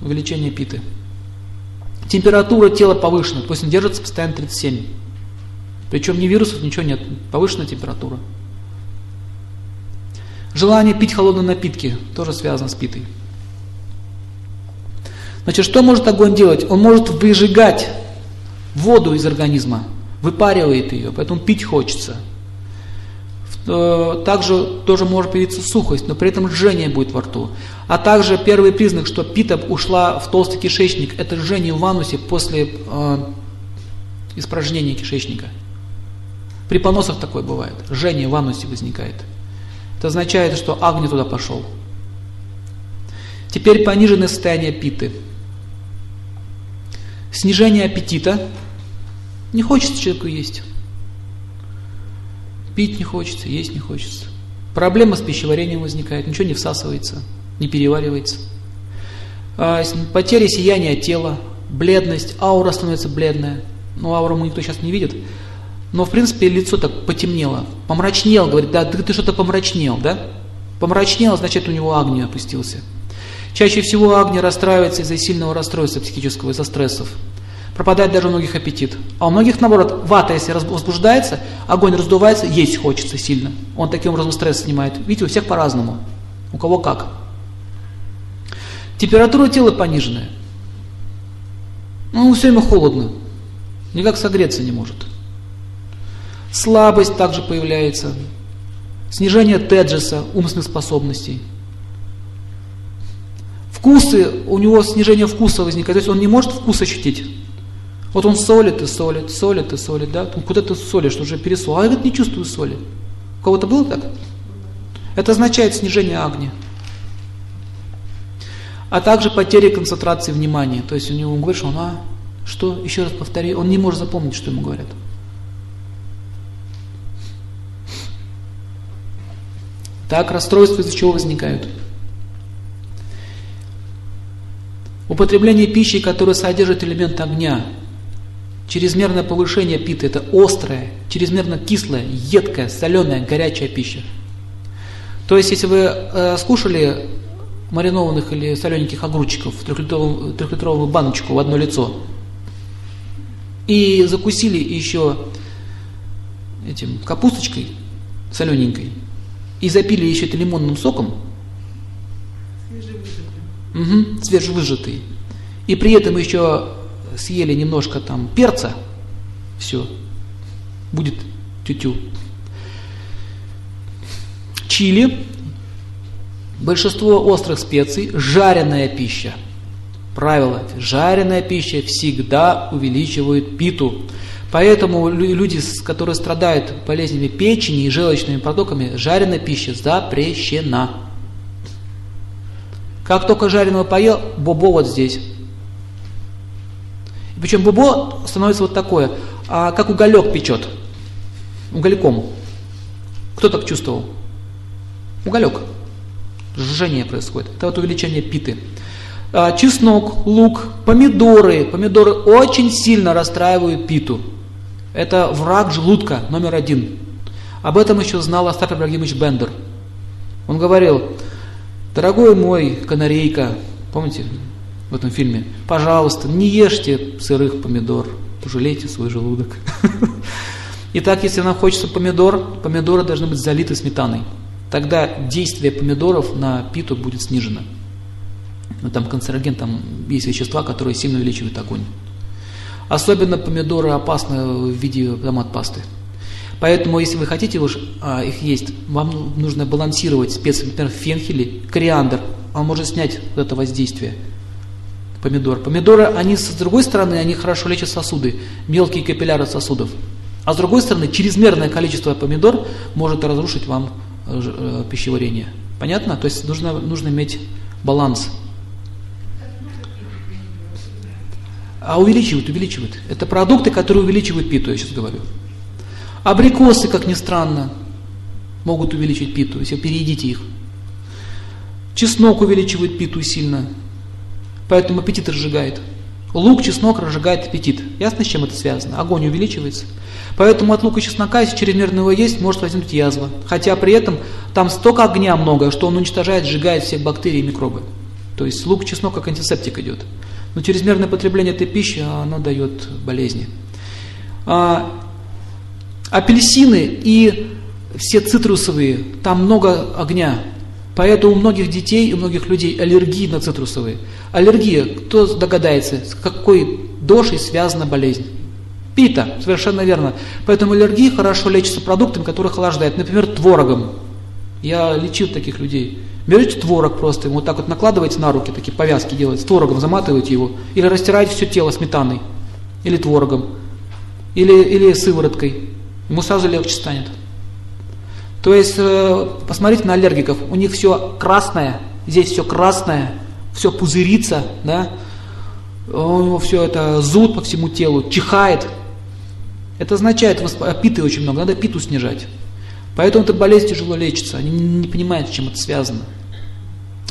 увеличение питы. Температура тела повышена, то есть он держится постоянно 37. Причем ни вирусов, ничего нет, повышенная температура. Желание пить холодные напитки тоже связано с питой. Значит, что может огонь делать? Он может выжигать воду из организма, выпаривает ее, поэтому пить хочется. Э, также тоже может появиться сухость, но при этом жжение будет во рту. А также первый признак, что пита ушла в толстый кишечник, это жжение в анусе после э, испражнения кишечника. При поносах такое бывает. Жжение в анусе возникает. Это означает, что агни туда пошел. Теперь пониженное состояние питы. Снижение аппетита. Не хочется человеку есть. Пить не хочется, есть не хочется. Проблема с пищеварением возникает, ничего не всасывается, не переваривается. А, потеря сияния тела, бледность, аура становится бледная. Ну, ауру мы никто сейчас не видит. Но, в принципе, лицо так потемнело. Помрачнел, говорит, да, ты, ты что-то помрачнел, да? Помрачнел, значит, у него агния опустился. Чаще всего агния расстраивается из-за сильного расстройства психического, из-за стрессов пропадает даже у многих аппетит. А у многих, наоборот, вата, если возбуждается, огонь раздувается, есть хочется сильно. Он таким образом стресс снимает. Видите, у всех по-разному. У кого как. Температура тела пониженная. Ну, все ему холодно. Никак согреться не может. Слабость также появляется. Снижение теджеса, умственных способностей. Вкусы, у него снижение вкуса возникает. То есть он не может вкус ощутить. Вот он солит и солит, солит и солит, да? Куда ты солишь, уже пересол. А я говорит, не чувствую соли. У кого-то было так? Это означает снижение огня. А также потеря концентрации внимания. То есть у него говоришь, он, а, что, еще раз повтори, он не может запомнить, что ему говорят. Так, расстройства из-за чего возникают? Употребление пищи, которая содержит элемент огня, Чрезмерное повышение питы – это острая, чрезмерно кислая, едкая, соленая, горячая пища. То есть, если вы э, скушали маринованных или солененьких огурчиков в трехлитровую, трехлитровую баночку в одно лицо и закусили еще этим капусточкой солененькой и запили еще это лимонным соком, угу, свежевыжатый, и при этом еще съели немножко там перца, все, будет тютю. Чили, большинство острых специй, жареная пища. Правило, жареная пища всегда увеличивает питу. Поэтому люди, которые страдают болезнями печени и желчными протоками, жареная пища запрещена. Как только жареного поел, бобо вот здесь. Причем бубо становится вот такое, а как уголек печет. Угольком. Кто так чувствовал? Уголек. Жжение происходит. Это вот увеличение питы. А, чеснок, лук, помидоры. Помидоры очень сильно расстраивают питу. Это враг желудка номер один. Об этом еще знал Остап Ибрагимович Бендер. Он говорил, дорогой мой канарейка, помните, в этом фильме, пожалуйста, не ешьте сырых помидор, пожалейте свой желудок. Итак, если нам хочется помидор, помидоры должны быть залиты сметаной. Тогда действие помидоров на питу будет снижено. Но там канцероген, там есть вещества, которые сильно увеличивают огонь. Особенно помидоры опасны в виде томат-пасты. Поэтому, если вы хотите уж, а, их есть, вам нужно балансировать специи, например, фенхели, кориандр. Он может снять это воздействие помидор. Помидоры, они с другой стороны, они хорошо лечат сосуды, мелкие капилляры сосудов. А с другой стороны, чрезмерное количество помидор может разрушить вам э, э, пищеварение. Понятно? То есть нужно, нужно иметь баланс. А увеличивают, увеличивают. Это продукты, которые увеличивают питу, я сейчас говорю. Абрикосы, как ни странно, могут увеличить питу, если переедите их. Чеснок увеличивает питу сильно. Поэтому аппетит разжигает. Лук, чеснок разжигает аппетит. Ясно, с чем это связано? Огонь увеличивается. Поэтому от лука и чеснока, если чрезмерно его есть, может возникнуть язва. Хотя при этом там столько огня много, что он уничтожает, сжигает всех бактерий и микробы. То есть лук, чеснок как антисептик идет. Но чрезмерное потребление этой пищи, оно дает болезни. А, апельсины и все цитрусовые, там много огня. Поэтому у многих детей у многих людей аллергии на цитрусовые. Аллергия, кто догадается, с какой дошей связана болезнь? Пита, совершенно верно. Поэтому аллергия хорошо лечится продуктами, которые охлаждают. Например, творогом. Я лечил таких людей. Берете творог просто, вот так вот накладываете на руки, такие повязки делаете, с творогом заматываете его, или растираете все тело сметаной, или творогом, или, или сывороткой. Ему сразу легче станет. То есть, э, посмотрите на аллергиков, у них все красное, здесь все красное, все пузырится, да, у него все это зуд по всему телу, чихает. Это означает, питы очень много, надо питу снижать. Поэтому эта болезнь тяжело лечится, они не понимают, с чем это связано.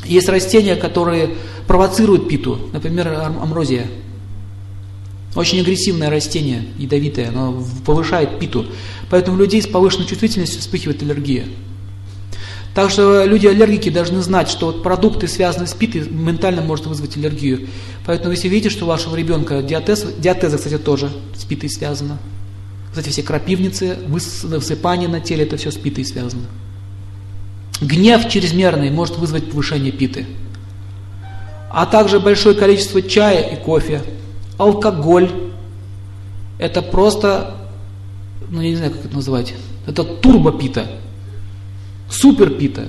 Есть растения, которые провоцируют питу, например, амрозия. Очень агрессивное растение, ядовитое, оно повышает питу. Поэтому у людей с повышенной чувствительностью вспыхивает аллергия. Так что люди-аллергики должны знать, что вот продукты, связанные с питой, ментально может вызвать аллергию. Поэтому если видите, что у вашего ребенка диатез, диатеза, кстати, тоже с питой связана. Кстати, все крапивницы, высыпание на теле, это все с питой связано. Гнев чрезмерный может вызвать повышение питы. А также большое количество чая и кофе. Алкоголь. Это просто, ну я не знаю, как это называть. Это турбопита. Суперпита.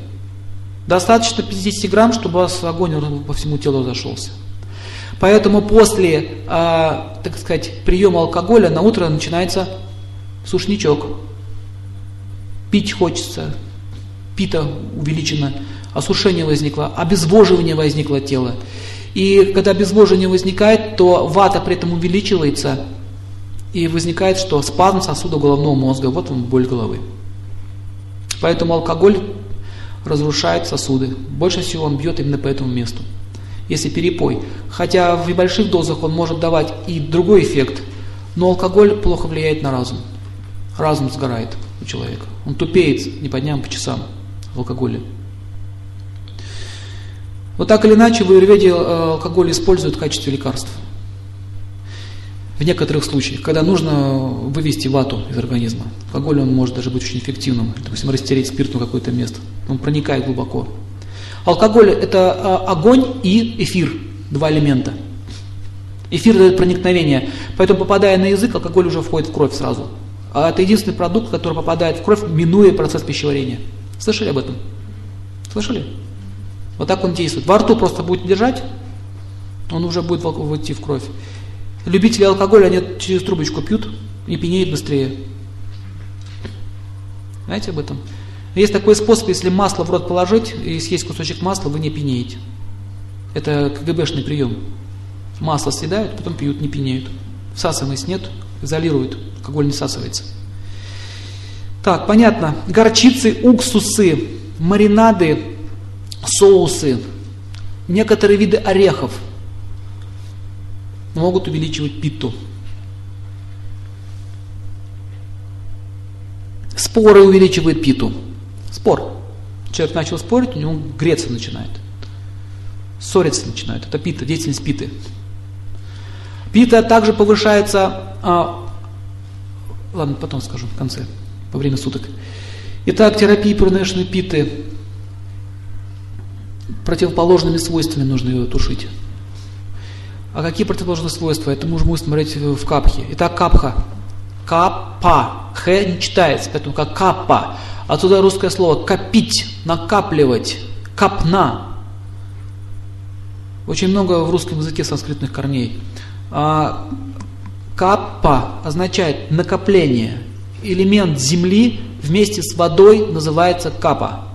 Достаточно 50 грамм, чтобы у вас огонь по всему телу зашелся. Поэтому после, э, так сказать, приема алкоголя на утро начинается сушничок. Пить хочется, пита увеличено, осушение возникло, обезвоживание возникло тело. И когда обезвоживание возникает, то вата при этом увеличивается, и возникает, что спазм сосуда головного мозга, вот он боль головы. Поэтому алкоголь разрушает сосуды. Больше всего он бьет именно по этому месту. Если перепой. Хотя в небольших дозах он может давать и другой эффект, но алкоголь плохо влияет на разум. Разум сгорает у человека. Он тупеет не по дням, а по часам в алкоголе. Вот так или иначе в аюрведе э, алкоголь используют в качестве лекарств. В некоторых случаях, когда нужно вывести вату из организма. Алкоголь он может даже быть очень эффективным. Допустим, растереть спирт на какое-то место. Он проникает глубоко. Алкоголь это э, огонь и эфир. Два элемента. Эфир дает проникновение. Поэтому, попадая на язык, алкоголь уже входит в кровь сразу. А это единственный продукт, который попадает в кровь, минуя процесс пищеварения. Слышали об этом? Слышали? Вот так он действует. Во рту просто будет держать, он уже будет войти в кровь. Любители алкоголя, они через трубочку пьют и пьянеют быстрее. Знаете об этом? Есть такой способ, если масло в рот положить и съесть кусочек масла, вы не пьянеете. Это КГБшный прием. Масло съедают, потом пьют, не пьянеют. Всасываемость нет, изолируют, алкоголь не всасывается. Так, понятно. Горчицы, уксусы, маринады, соусы, некоторые виды орехов могут увеличивать питу. Споры увеличивают питу. Спор. Человек начал спорить, у него греться начинает. Ссориться начинает. Это пита, деятельность питы. Пита также повышается, а, ладно, потом скажу в конце во время суток. Итак, терапия пронешной питы противоположными свойствами нужно ее тушить. А какие противоположные свойства? Это мы будем смотреть в капхе. Итак, капха. Капа. Х не читается, поэтому как капа. Отсюда русское слово копить, накапливать, капна. Очень много в русском языке санскритных корней. А, каппа означает накопление, элемент земли вместе с водой называется капа.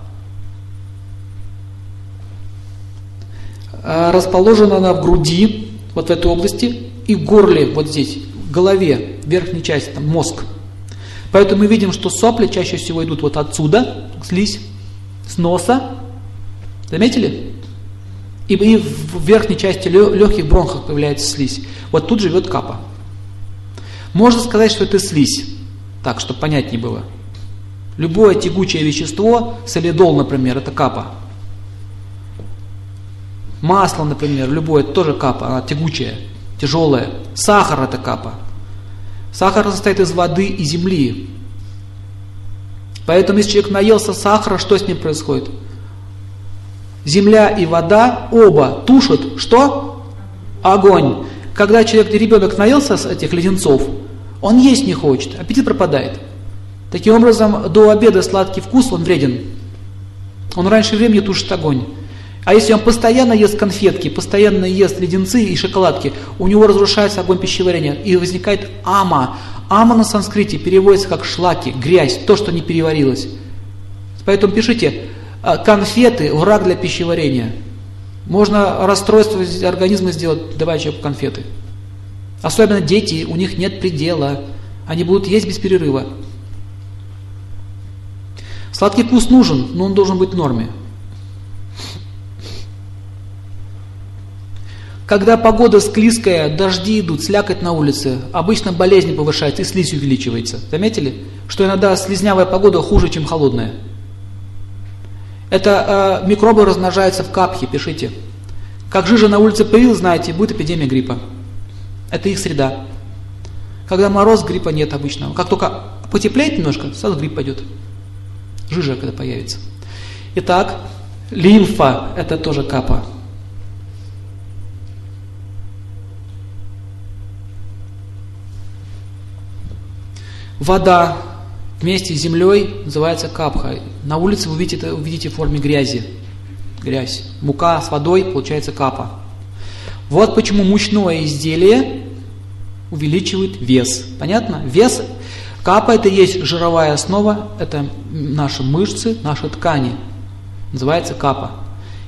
Расположена она в груди, вот в этой области, и в горле, вот здесь, в голове, верхней части, там мозг. Поэтому мы видим, что сопли чаще всего идут вот отсюда, слизь, с носа. Заметили? И, и в верхней части легких бронхах появляется слизь. Вот тут живет капа. Можно сказать, что это слизь, так, чтобы понятнее было. Любое тягучее вещество, солидол, например, это капа. Масло, например, любое, тоже капа, она тягучая, тяжелая. Сахар это капа. Сахар состоит из воды и земли. Поэтому, если человек наелся сахара, что с ним происходит? Земля и вода оба тушат что? Огонь. Когда человек, ребенок наелся с этих леденцов, он есть не хочет, аппетит пропадает. Таким образом, до обеда сладкий вкус, он вреден. Он раньше времени тушит огонь. А если он постоянно ест конфетки, постоянно ест леденцы и шоколадки, у него разрушается огонь пищеварения и возникает ама. Ама на санскрите переводится как шлаки, грязь, то, что не переварилось. Поэтому пишите, «А, конфеты – враг для пищеварения. Можно расстройство организма сделать, давая конфеты. Особенно дети, у них нет предела. Они будут есть без перерыва. Сладкий вкус нужен, но он должен быть в норме. Когда погода склизкая, дожди идут, слякоть на улице, обычно болезни повышается и слизь увеличивается. Заметили, что иногда слизнявая погода хуже, чем холодная? Это э, микробы размножаются в капхе, пишите. Как жижа на улице появилась, знаете, будет эпидемия гриппа. Это их среда. Когда мороз, гриппа нет обычного. Как только потеплеет немножко, сразу грипп пойдет. Жижа когда появится. Итак, лимфа – это тоже капа. Вода вместе с землей называется капха. На улице вы видите, увидите в форме грязи. Грязь. Мука с водой получается капа. Вот почему мучное изделие увеличивает вес. Понятно? Вес капа это есть жировая основа, это наши мышцы, наши ткани. Называется капа.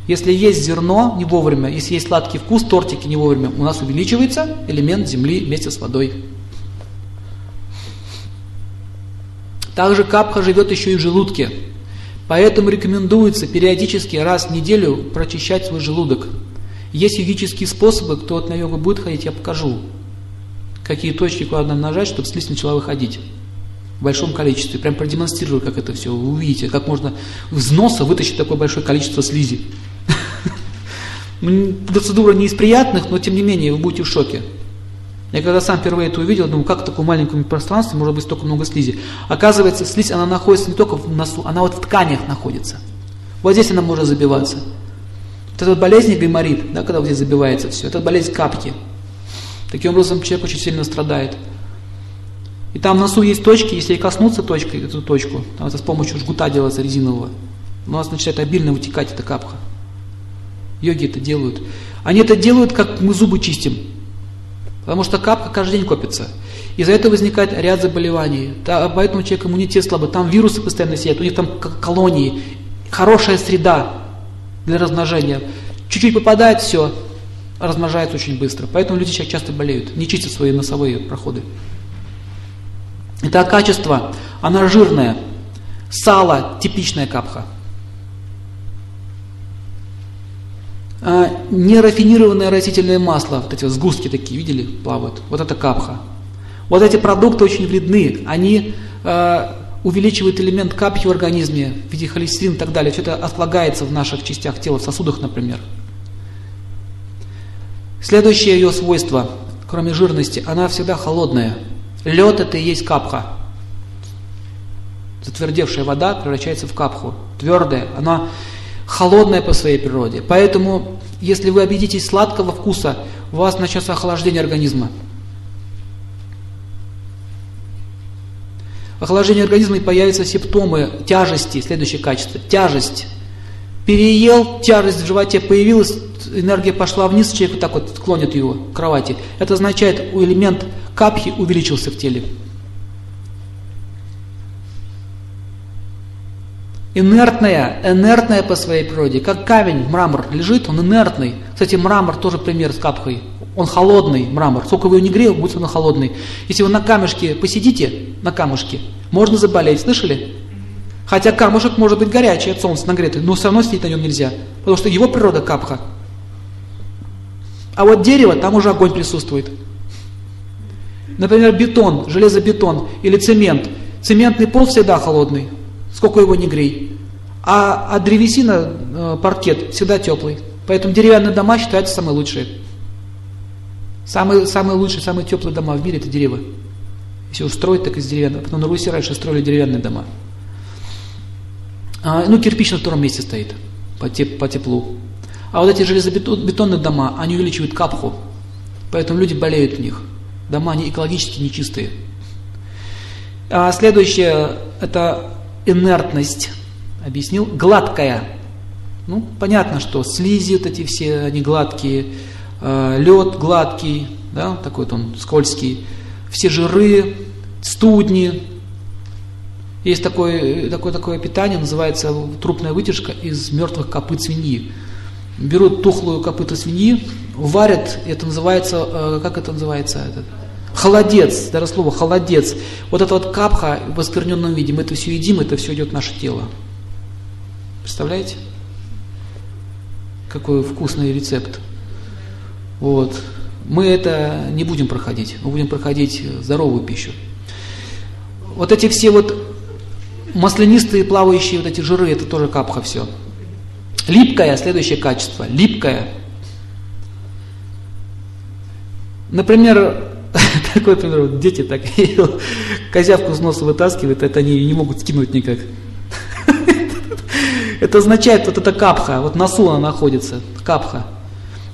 Если есть зерно не вовремя, если есть сладкий вкус, тортики не вовремя, у нас увеличивается элемент земли вместе с водой. Также капха живет еще и в желудке. Поэтому рекомендуется периодически раз в неделю прочищать свой желудок. Есть йогические способы, кто вот на йогу будет ходить, я покажу. Какие точки куда надо нажать, чтобы слизь начала выходить. В большом количестве. Прям продемонстрирую, как это все. Вы увидите, как можно из носа вытащить такое большое количество слизи. Процедура не из приятных, но тем не менее вы будете в шоке. Я когда сам впервые это увидел, думаю, как в таком маленьком пространстве может быть столько много слизи. Оказывается, слизь, она находится не только в носу, она вот в тканях находится. Вот здесь она может забиваться. Вот эта болезнь гайморит, да, когда вот здесь забивается все, это болезнь капки. Таким образом, человек очень сильно страдает. И там в носу есть точки, если и коснуться точкой, эту точку, там это с помощью жгута делается резинового, у нас начинает обильно вытекать эта капха. Йоги это делают. Они это делают, как мы зубы чистим. Потому что капка каждый день копится. Из-за этого возникает ряд заболеваний. Поэтому человек иммунитет слабый. Там вирусы постоянно сидят, у них там колонии. Хорошая среда для размножения. Чуть-чуть попадает, все, размножается очень быстро. Поэтому люди сейчас часто болеют, не чистят свои носовые проходы. Итак, качество. Она жирная. Сало – типичная капха. А, нерафинированное растительное масло, вот эти сгустки такие, видели, плавают, вот это капха. Вот эти продукты очень вредны, они э, увеличивают элемент капхи в организме в виде холестерина и так далее, все это отлагается в наших частях тела, в сосудах, например. Следующее ее свойство, кроме жирности, она всегда холодная. Лед это и есть капха. Затвердевшая вода превращается в капху. Твердая, она холодная по своей природе. Поэтому, если вы обидитесь сладкого вкуса, у вас начнется охлаждение организма. Охлаждение организма и появятся симптомы тяжести, следующее качество, тяжесть. Переел, тяжесть в животе появилась, энергия пошла вниз, человек вот так вот клонит его к кровати. Это означает, у элемент капхи увеличился в теле. Инертная, инертная по своей природе, как камень, мрамор лежит, он инертный. Кстати, мрамор тоже пример с капхой. Он холодный мрамор. Сколько вы его не грел, будет он холодный. Если вы на камешке посидите, на камушке, можно заболеть. Слышали? Хотя камушек может быть горячий от солнца нагретый, но все равно сидеть на нем нельзя. Потому что его природа капха. А вот дерево, там уже огонь присутствует. Например, бетон, железобетон или цемент. Цементный пол всегда холодный, сколько его не грей. А, а древесина, э, паркет, всегда теплый. Поэтому деревянные дома считаются самые лучшие. Самые, самые лучшие, самые теплые дома в мире это дерево. Если уж строить, так из деревянного. Потом на Руси раньше строили деревянные дома. А, ну, кирпич на втором месте стоит по, теп, по теплу. А вот эти железобетонные дома, они увеличивают капху. Поэтому люди болеют в них. Дома они экологически нечистые. А следующее – это инертность. Объяснил. Гладкая. Ну, понятно, что слизи вот эти все, они гладкие. Э, лед гладкий, да, такой вот он скользкий. Все жиры, студни. Есть такое, такое, такое питание, называется трупная вытяжка из мертвых копыт свиньи. Берут тухлую копыту свиньи, варят, это называется, э, как это называется, этот, холодец, даже слово холодец. Вот это вот капха в оскверненном виде, мы это все едим, это все идет в наше тело. Представляете? Какой вкусный рецепт. Вот. Мы это не будем проходить, мы будем проходить здоровую пищу. Вот эти все вот маслянистые плавающие вот эти жиры, это тоже капха все. Липкое, следующее качество, липкое. Например, пример, вот дети так козявку с носа вытаскивают, это они не могут скинуть никак. Это означает, вот это капха, вот носу она находится, капха.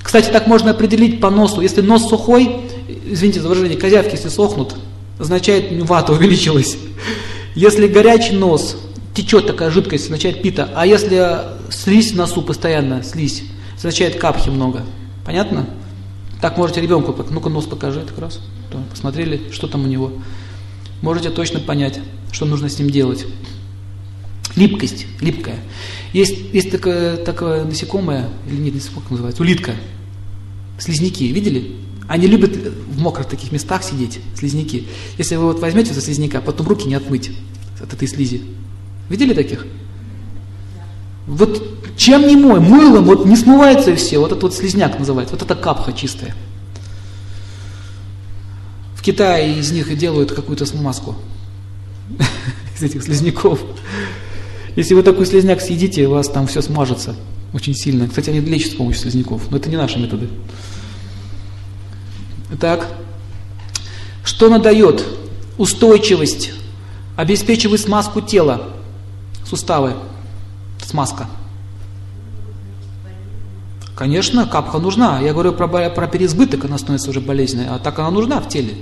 Кстати, так можно определить по носу. Если нос сухой, извините за выражение, козявки, если сохнут, означает вата увеличилась. Если горячий нос, течет такая жидкость, означает пита. А если слизь в носу постоянно, слизь, означает капхи много. Понятно? Так можете ребенку, ну-ка нос покажи, так раз. Посмотрели, что там у него. Можете точно понять, что нужно с ним делать. Липкость, липкая. Есть, есть такое, такое насекомое, или нет, насекомое называется, улитка. Слизняки, видели? Они любят в мокрых таких местах сидеть, слизняки. Если вы вот возьмете за слизняка, потом руки не отмыть от этой слизи. Видели таких? Вот чем не мой, мылом, вот не смывается и все. Вот это вот слизняк называется, вот это капха чистая. В Китае из них делают какую-то смазку. Из этих слизняков. Если вы такой слезняк съедите, у вас там все смажется очень сильно. Кстати, они лечат с помощью слизняков, но это не наши методы. Итак, что она дает? Устойчивость, обеспечивает смазку тела, суставы, смазка. Конечно, капха нужна. Я говорю про, про переизбыток, она становится уже болезненной, а так она нужна в теле.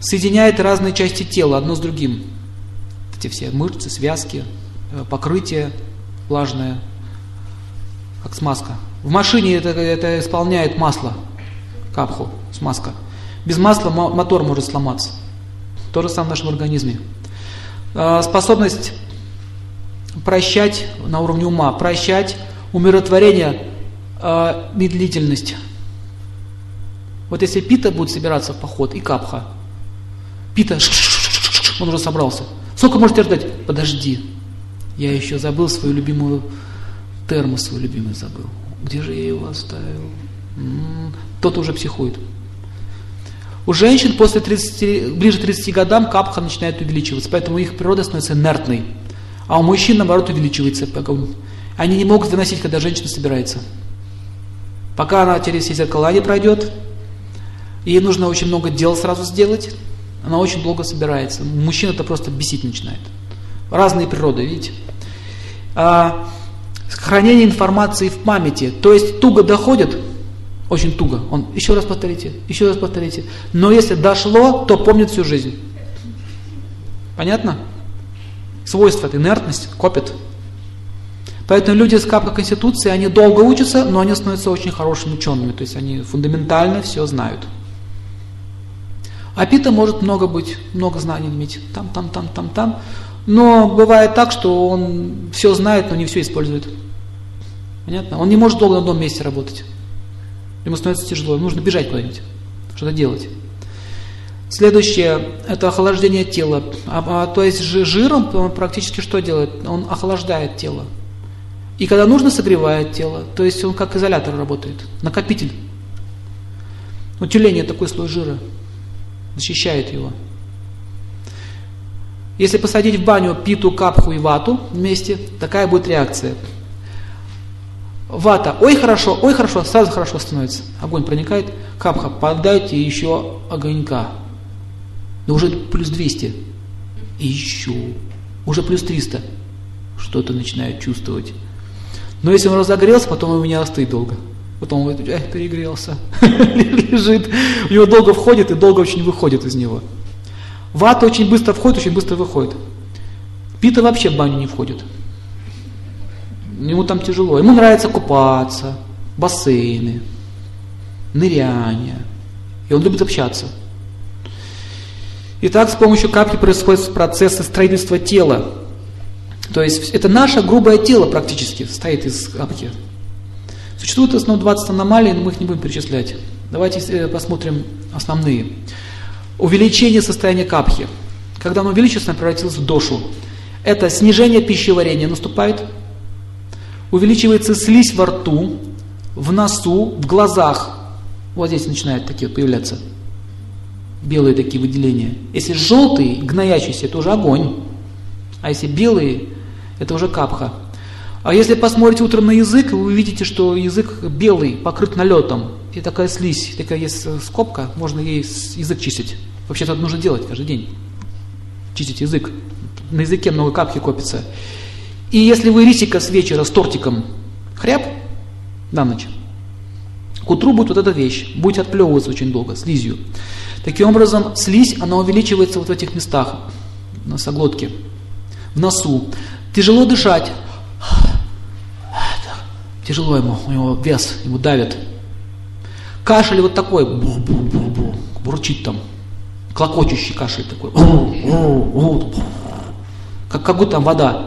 Соединяет разные части тела одно с другим. Эти все мышцы, связки, Э, покрытие влажное, как смазка. В машине это, это исполняет масло, капху, смазка. Без масла мотор может сломаться. То же самое в нашем организме. Э, способность прощать на уровне ума, прощать, умиротворение, э, медлительность. Вот если пита будет собираться в поход и капха, пита, он уже собрался. Сколько можете ждать? Подожди, я еще забыл свою любимую термос, свой любимый забыл. Где же я его оставил? Тот уже психует. У женщин после 30, ближе к 30 годам капха начинает увеличиваться, поэтому их природа становится инертной. А у мужчин, наоборот, увеличивается. Они не могут выносить, когда женщина собирается. Пока она через зеркала не пройдет, ей нужно очень много дел сразу сделать, она очень долго собирается. Мужчина это просто бесить начинает. Разные природы, видите? А, хранение информации в памяти. То есть туго доходит, очень туго. Он, еще раз повторите, еще раз повторите. Но если дошло, то помнит всю жизнь. Понятно? Свойство, это инертность, копит. Поэтому люди с капка Конституции, они долго учатся, но они становятся очень хорошими учеными. То есть они фундаментально все знают. А Пита может много быть, много знаний иметь. Там, там, там, там, там. Но бывает так, что он все знает, но не все использует. Понятно? Он не может долго на одном месте работать. Ему становится тяжело, ему нужно бежать куда-нибудь, что-то делать. Следующее – это охлаждение тела. А, а, то есть жиром он практически что делает? Он охлаждает тело. И когда нужно, согревает тело. То есть он как изолятор работает, накопитель. У тюленя такой слой жира. защищает его. Если посадить в баню питу, капху и вату вместе, такая будет реакция. Вата, ой хорошо, ой хорошо, сразу хорошо становится. Огонь проникает, капха, подайте еще огонька. Да уже плюс 200. И еще. Уже плюс 300. Что-то начинает чувствовать. Но если он разогрелся, потом у меня остыть долго. Потом он говорит, эх, перегрелся. Лежит. У него долго входит и долго очень выходит из него. Вата очень быстро входит, очень быстро выходит. Пита вообще в баню не входит. Ему там тяжело. Ему нравится купаться, бассейны, ныряние. И он любит общаться. Итак, с помощью капли происходит процесс строительства тела. То есть это наше грубое тело практически состоит из капки. Существует в основном 20 аномалий, но мы их не будем перечислять. Давайте э, посмотрим основные. Увеличение состояния капхи. Когда оно увеличится, оно превратилось в дошу. Это снижение пищеварения наступает, увеличивается слизь во рту, в носу, в глазах. Вот здесь начинают такие вот появляться белые такие выделения. Если желтый, гноящийся, это уже огонь. А если белые, это уже капха. А если посмотрите утром на язык, вы увидите, что язык белый, покрыт налетом. И такая слизь, такая есть скобка, можно ей язык чистить. Вообще-то это нужно делать каждый день. Чистить язык. На языке много капки копится. И если вы рисика с вечера с тортиком хряб на ночь, к утру будет вот эта вещь, будет отплевываться очень долго, слизью. Таким образом, слизь, она увеличивается вот в этих местах, на носоглотке, в носу. Тяжело дышать. Тяжело ему, у него вес, ему давит. Кашель вот такой, бу -бу -бу -бу, бурчит там, клокочущий кашель такой. Как, как будто там вода.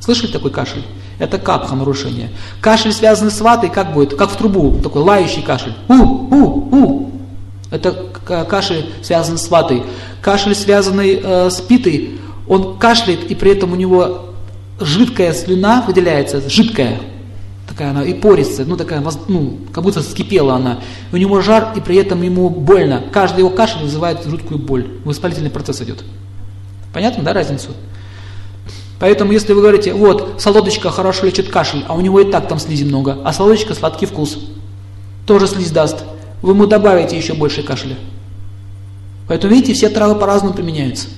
Слышали такой кашель? Это капха нарушение. Кашель, связанный с ватой, как будет? Как в трубу, такой лающий кашель. У, у, у. Это кашель, связанный с ватой. Кашель, связанный э, с питой, он кашляет, и при этом у него жидкая слюна выделяется, жидкая, такая она и пористая, ну такая, ну, как будто вскипела она. У него жар, и при этом ему больно. Каждый его кашель вызывает жуткую боль. Воспалительный процесс идет. Понятно, да, разницу? Поэтому, если вы говорите, вот, солодочка хорошо лечит кашель, а у него и так там слизи много, а солодочка сладкий вкус, тоже слизь даст, вы ему добавите еще больше кашля. Поэтому, видите, все травы по-разному применяются.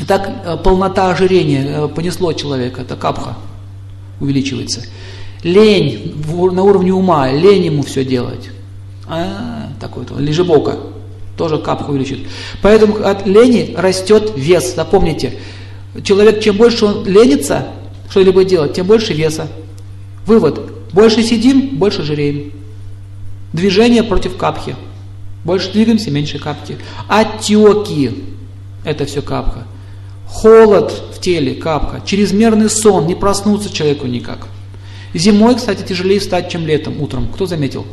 Итак, э, полнота ожирения э, понесло человека, это капха увеличивается. Лень на уровне ума, лень ему все делать. А, такой то лежебока, тоже капха увеличит. Поэтому от лени растет вес, запомните. Человек, чем больше он ленится что-либо делать, тем больше веса. Вывод. Больше сидим, больше жиреем. Движение против капхи. Больше двигаемся, меньше капки. Отеки. Это все капха. Холод в теле, капха. Чрезмерный сон, не проснуться человеку никак. Зимой, кстати, тяжелее встать, чем летом, утром. Кто заметил?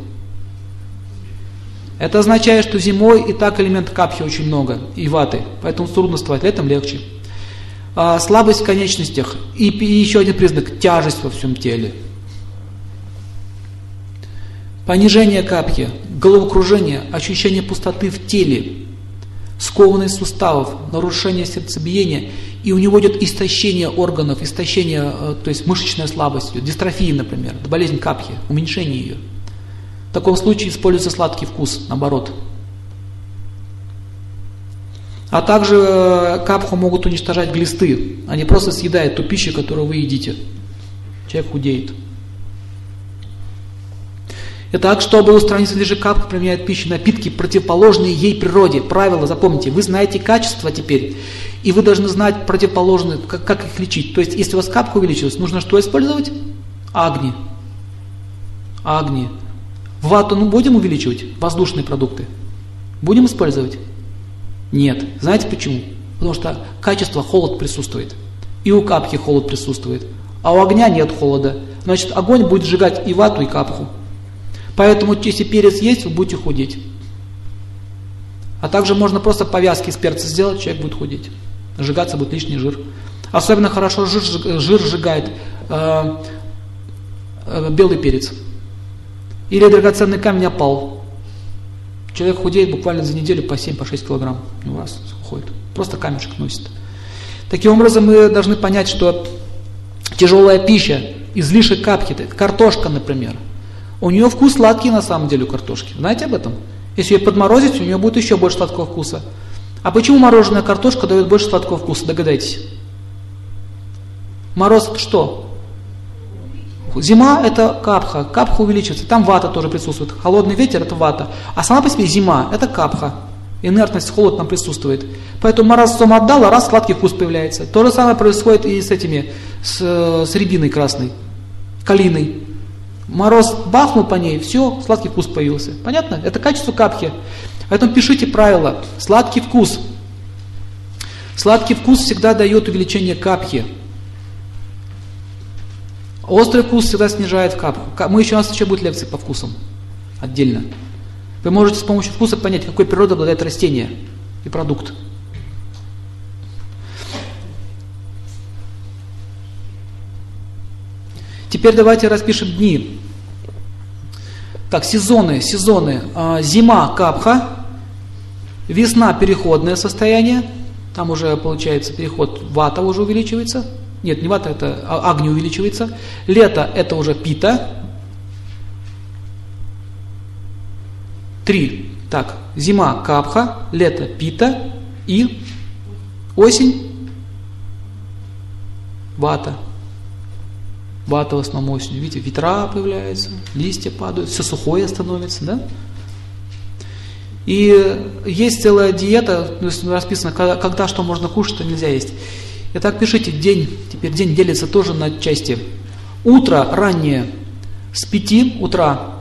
Это означает, что зимой и так элемент капхи очень много, и ваты. Поэтому трудно вставать, летом легче а, слабость в конечностях и, и еще один признак – тяжесть во всем теле. Понижение капхи, головокружение, ощущение пустоты в теле, скованность суставов, нарушение сердцебиения, и у него идет истощение органов, истощение, э, то есть мышечная слабость, дистрофия, например, болезнь капхи, уменьшение ее. В таком случае используется сладкий вкус, наоборот – а также э, капху могут уничтожать глисты. Они просто съедают ту пищу, которую вы едите. Человек худеет. Итак, чтобы устранить следы капху, применяют пищу, напитки, противоположные ей природе. Правило, запомните, вы знаете качество теперь, и вы должны знать противоположные, как, как их лечить. То есть, если у вас капка увеличилась, нужно что использовать? Агни. Агни. Вату ну, будем увеличивать? Воздушные продукты. Будем использовать? Нет. Знаете почему? Потому что качество холод присутствует. И у капхи холод присутствует. А у огня нет холода. Значит, огонь будет сжигать и вату, и капху. Поэтому, если перец есть, вы будете худеть. А также можно просто повязки из перца сделать, человек будет худеть. Сжигаться будет лишний жир. Особенно хорошо жир, жир сжигает э, э, белый перец. Или драгоценный камень опал. Человек худеет буквально за неделю по 7-6 по килограмм. У вас уходит. Просто камешек носит. Таким образом, мы должны понять, что тяжелая пища, излишек капки, картошка, например, у нее вкус сладкий на самом деле у картошки. Знаете об этом? Если ее подморозить, у нее будет еще больше сладкого вкуса. А почему мороженая картошка дает больше сладкого вкуса? Догадайтесь. Мороз что? Зима это капха, капха увеличивается, там вата тоже присутствует. Холодный ветер это вата. А сама по себе зима это капха. Инертность, холод там присутствует. Поэтому морозцом отдал, а раз сладкий вкус появляется. То же самое происходит и с этими, с, с рябиной красной, калиной. Мороз бахнул по ней, все, сладкий вкус появился. Понятно? Это качество капхи. Поэтому пишите правило. Сладкий вкус. Сладкий вкус всегда дает увеличение капхи. Острый вкус всегда снижает капху. Мы еще, у нас еще будет лекция по вкусам. Отдельно. Вы можете с помощью вкуса понять, какой природой обладает растение и продукт. Теперь давайте распишем дни. Так, сезоны, сезоны. А, зима капха, весна переходное состояние, там уже получается переход вата уже увеличивается. Нет, не вата, это агни увеличивается. Лето это уже пита. Три. Так, зима капха, лето пита и осень вата. Вата в основном осенью. Видите, ветра появляются, листья падают, все сухое становится, да? И есть целая диета, расписано, когда что можно кушать, что нельзя есть. Итак, пишите, день, теперь день делится тоже на части. Утро раннее с 5 утра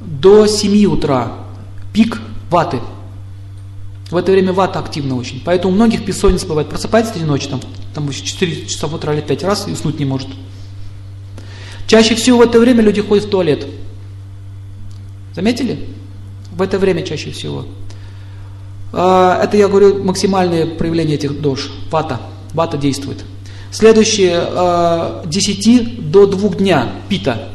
до 7 утра, пик ваты. В это время вата активна очень. Поэтому у многих бессонница бывает. Просыпается 3 ночи, там, там 4 часа утра или 5 раз и уснуть не может. Чаще всего в это время люди ходят в туалет. Заметили? В это время чаще всего. А, это, я говорю, максимальное проявление этих дож. Вата. Вата действует. Следующее, с 10 до 2 дня, пита.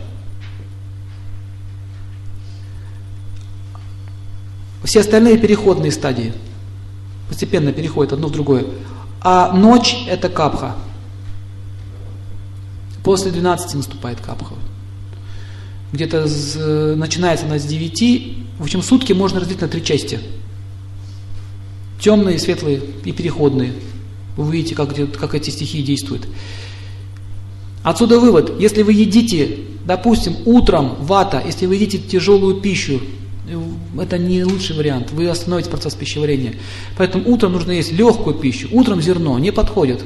Все остальные переходные стадии. Постепенно переходят одно в другое. А ночь это капха. После 12 наступает капха. Где-то начинается она с 9. В общем, сутки можно разделить на три части. Темные, светлые и переходные. Вы увидите, как, как эти стихии действуют. Отсюда вывод. Если вы едите, допустим, утром вата, если вы едите тяжелую пищу, это не лучший вариант. Вы остановите процесс пищеварения. Поэтому утром нужно есть легкую пищу. Утром зерно не подходит.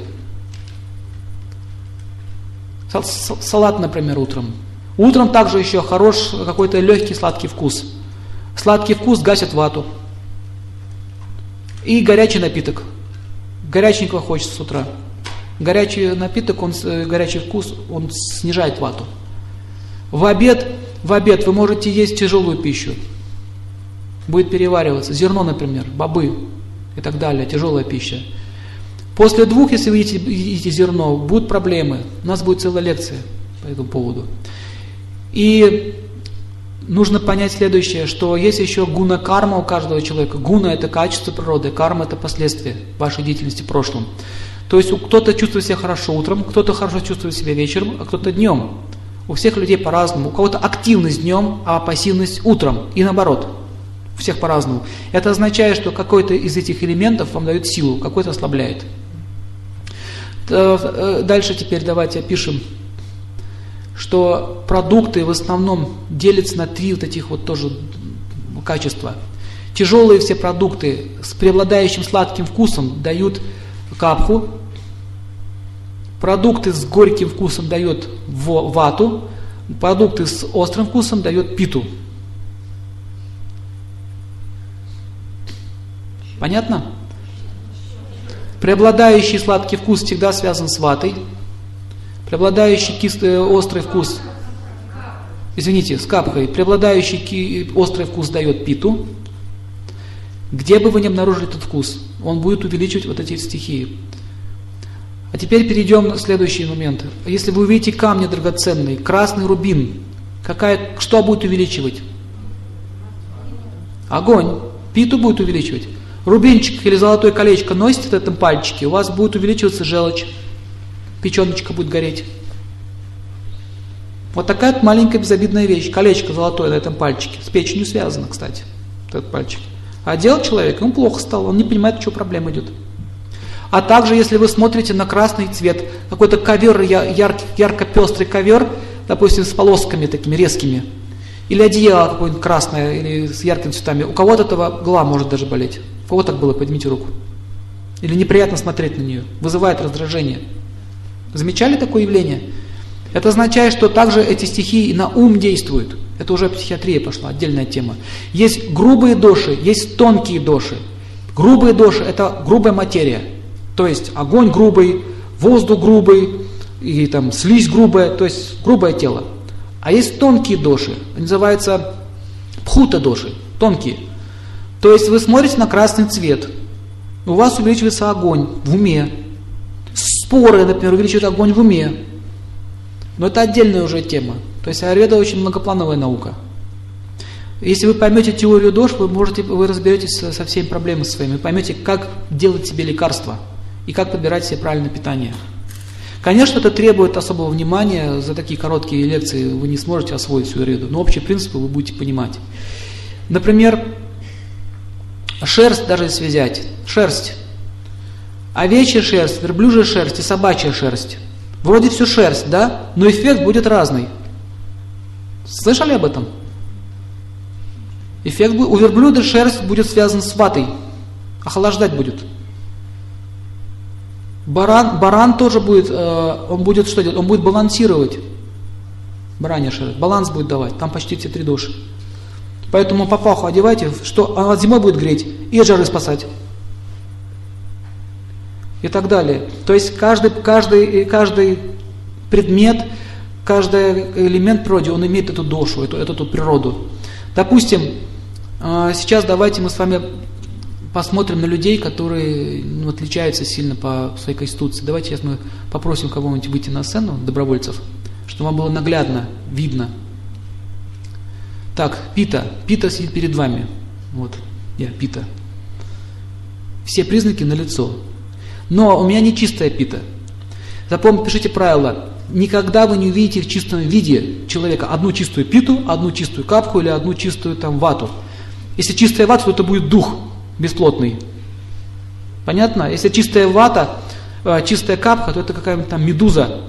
Салат, например, утром. Утром также еще хорош какой-то легкий сладкий вкус. Сладкий вкус гасит вату. И горячий напиток. Горяченького хочется с утра. Горячий напиток, он, э, горячий вкус, он снижает вату. В обед, в обед вы можете есть тяжелую пищу. Будет перевариваться. Зерно, например, бобы и так далее, тяжелая пища. После двух, если вы едите, едите зерно, будут проблемы. У нас будет целая лекция по этому поводу. И нужно понять следующее, что есть еще гуна карма у каждого человека. Гуна это качество природы, карма это последствия вашей деятельности в прошлом. То есть кто-то чувствует себя хорошо утром, кто-то хорошо чувствует себя вечером, а кто-то днем. У всех людей по-разному. У кого-то активность днем, а пассивность утром. И наоборот. У всех по-разному. Это означает, что какой-то из этих элементов вам дает силу, какой-то ослабляет. Э, дальше теперь давайте опишем, что продукты в основном делятся на три вот этих вот тоже качества. Тяжелые все продукты с преобладающим сладким вкусом дают капху, продукты с горьким вкусом дают вату, продукты с острым вкусом дают питу. Понятно? Преобладающий сладкий вкус всегда связан с ватой. Преобладающий кислый, острый вкус, извините, с капхой. Преобладающий острый вкус дает питу. Где бы вы ни обнаружили этот вкус, он будет увеличивать вот эти стихии. А теперь перейдем на следующий момент. Если вы увидите камни драгоценные, красный рубин, какая, что будет увеличивать? Огонь. Питу будет увеличивать. Рубинчик или золотое колечко носите в этом пальчике, у вас будет увеличиваться желчь. Печеночка будет гореть. Вот такая вот маленькая безобидная вещь. Колечко золотое на этом пальчике. С печенью связано, кстати, этот пальчик. А делал человек, ему плохо стало, он не понимает, что проблема идет. А также, если вы смотрите на красный цвет, какой-то ковер, яркий, ярко-пестрый ковер, допустим, с полосками такими резкими, или одеяло какое-нибудь красное, или с яркими цветами, у кого-то этого гла может даже болеть. У кого так было, поднимите руку. Или неприятно смотреть на нее, вызывает раздражение. Замечали такое явление? Это означает, что также эти стихии на ум действуют. Это уже психиатрия пошла, отдельная тема. Есть грубые доши, есть тонкие доши. Грубые доши – это грубая материя. То есть огонь грубый, воздух грубый, и там слизь грубая, то есть грубое тело. А есть тонкие доши, они называются пхута доши, тонкие. То есть вы смотрите на красный цвет, у вас увеличивается огонь в уме. Споры, например, увеличивают огонь в уме. Но это отдельная уже тема. То есть аюрведа очень многоплановая наука. Если вы поймете теорию дош, вы можете, вы разберетесь со, всеми проблемами своими, поймете, как делать себе лекарства и как подбирать себе правильное питание. Конечно, это требует особого внимания, за такие короткие лекции вы не сможете освоить всю аюрведу, но общие принципы вы будете понимать. Например, шерсть даже если взять, шерсть, овечья шерсть, верблюжья шерсть и собачья шерсть. Вроде все шерсть, да? Но эффект будет разный. Слышали об этом? Эффект у верблюда шерсть будет связан с ватой, охлаждать будет. Баран, баран тоже будет, э, он будет что делать? Он будет балансировать. Баранья баланс будет давать, там почти все три души. Поэтому папаху одевайте, что она зимой будет греть и жары спасать и так далее. То есть каждый, каждый, каждый предмет, каждый элемент природы, он имеет эту душу, эту, эту, эту природу. Допустим, а, сейчас давайте мы с вами посмотрим на людей, которые ну, отличаются сильно по своей конституции. Давайте сейчас мы попросим кого-нибудь выйти на сцену, добровольцев, чтобы вам было наглядно, видно. Так, Пита. Пита сидит перед вами. Вот, я, Пита. Все признаки на лицо. Но у меня не чистая пита. Запомните, пишите правило. Никогда вы не увидите в чистом виде человека одну чистую питу, одну чистую капку или одну чистую там вату. Если чистая вата, то это будет дух бесплотный. Понятно? Если чистая вата, э, чистая капка, то это какая-нибудь там медуза.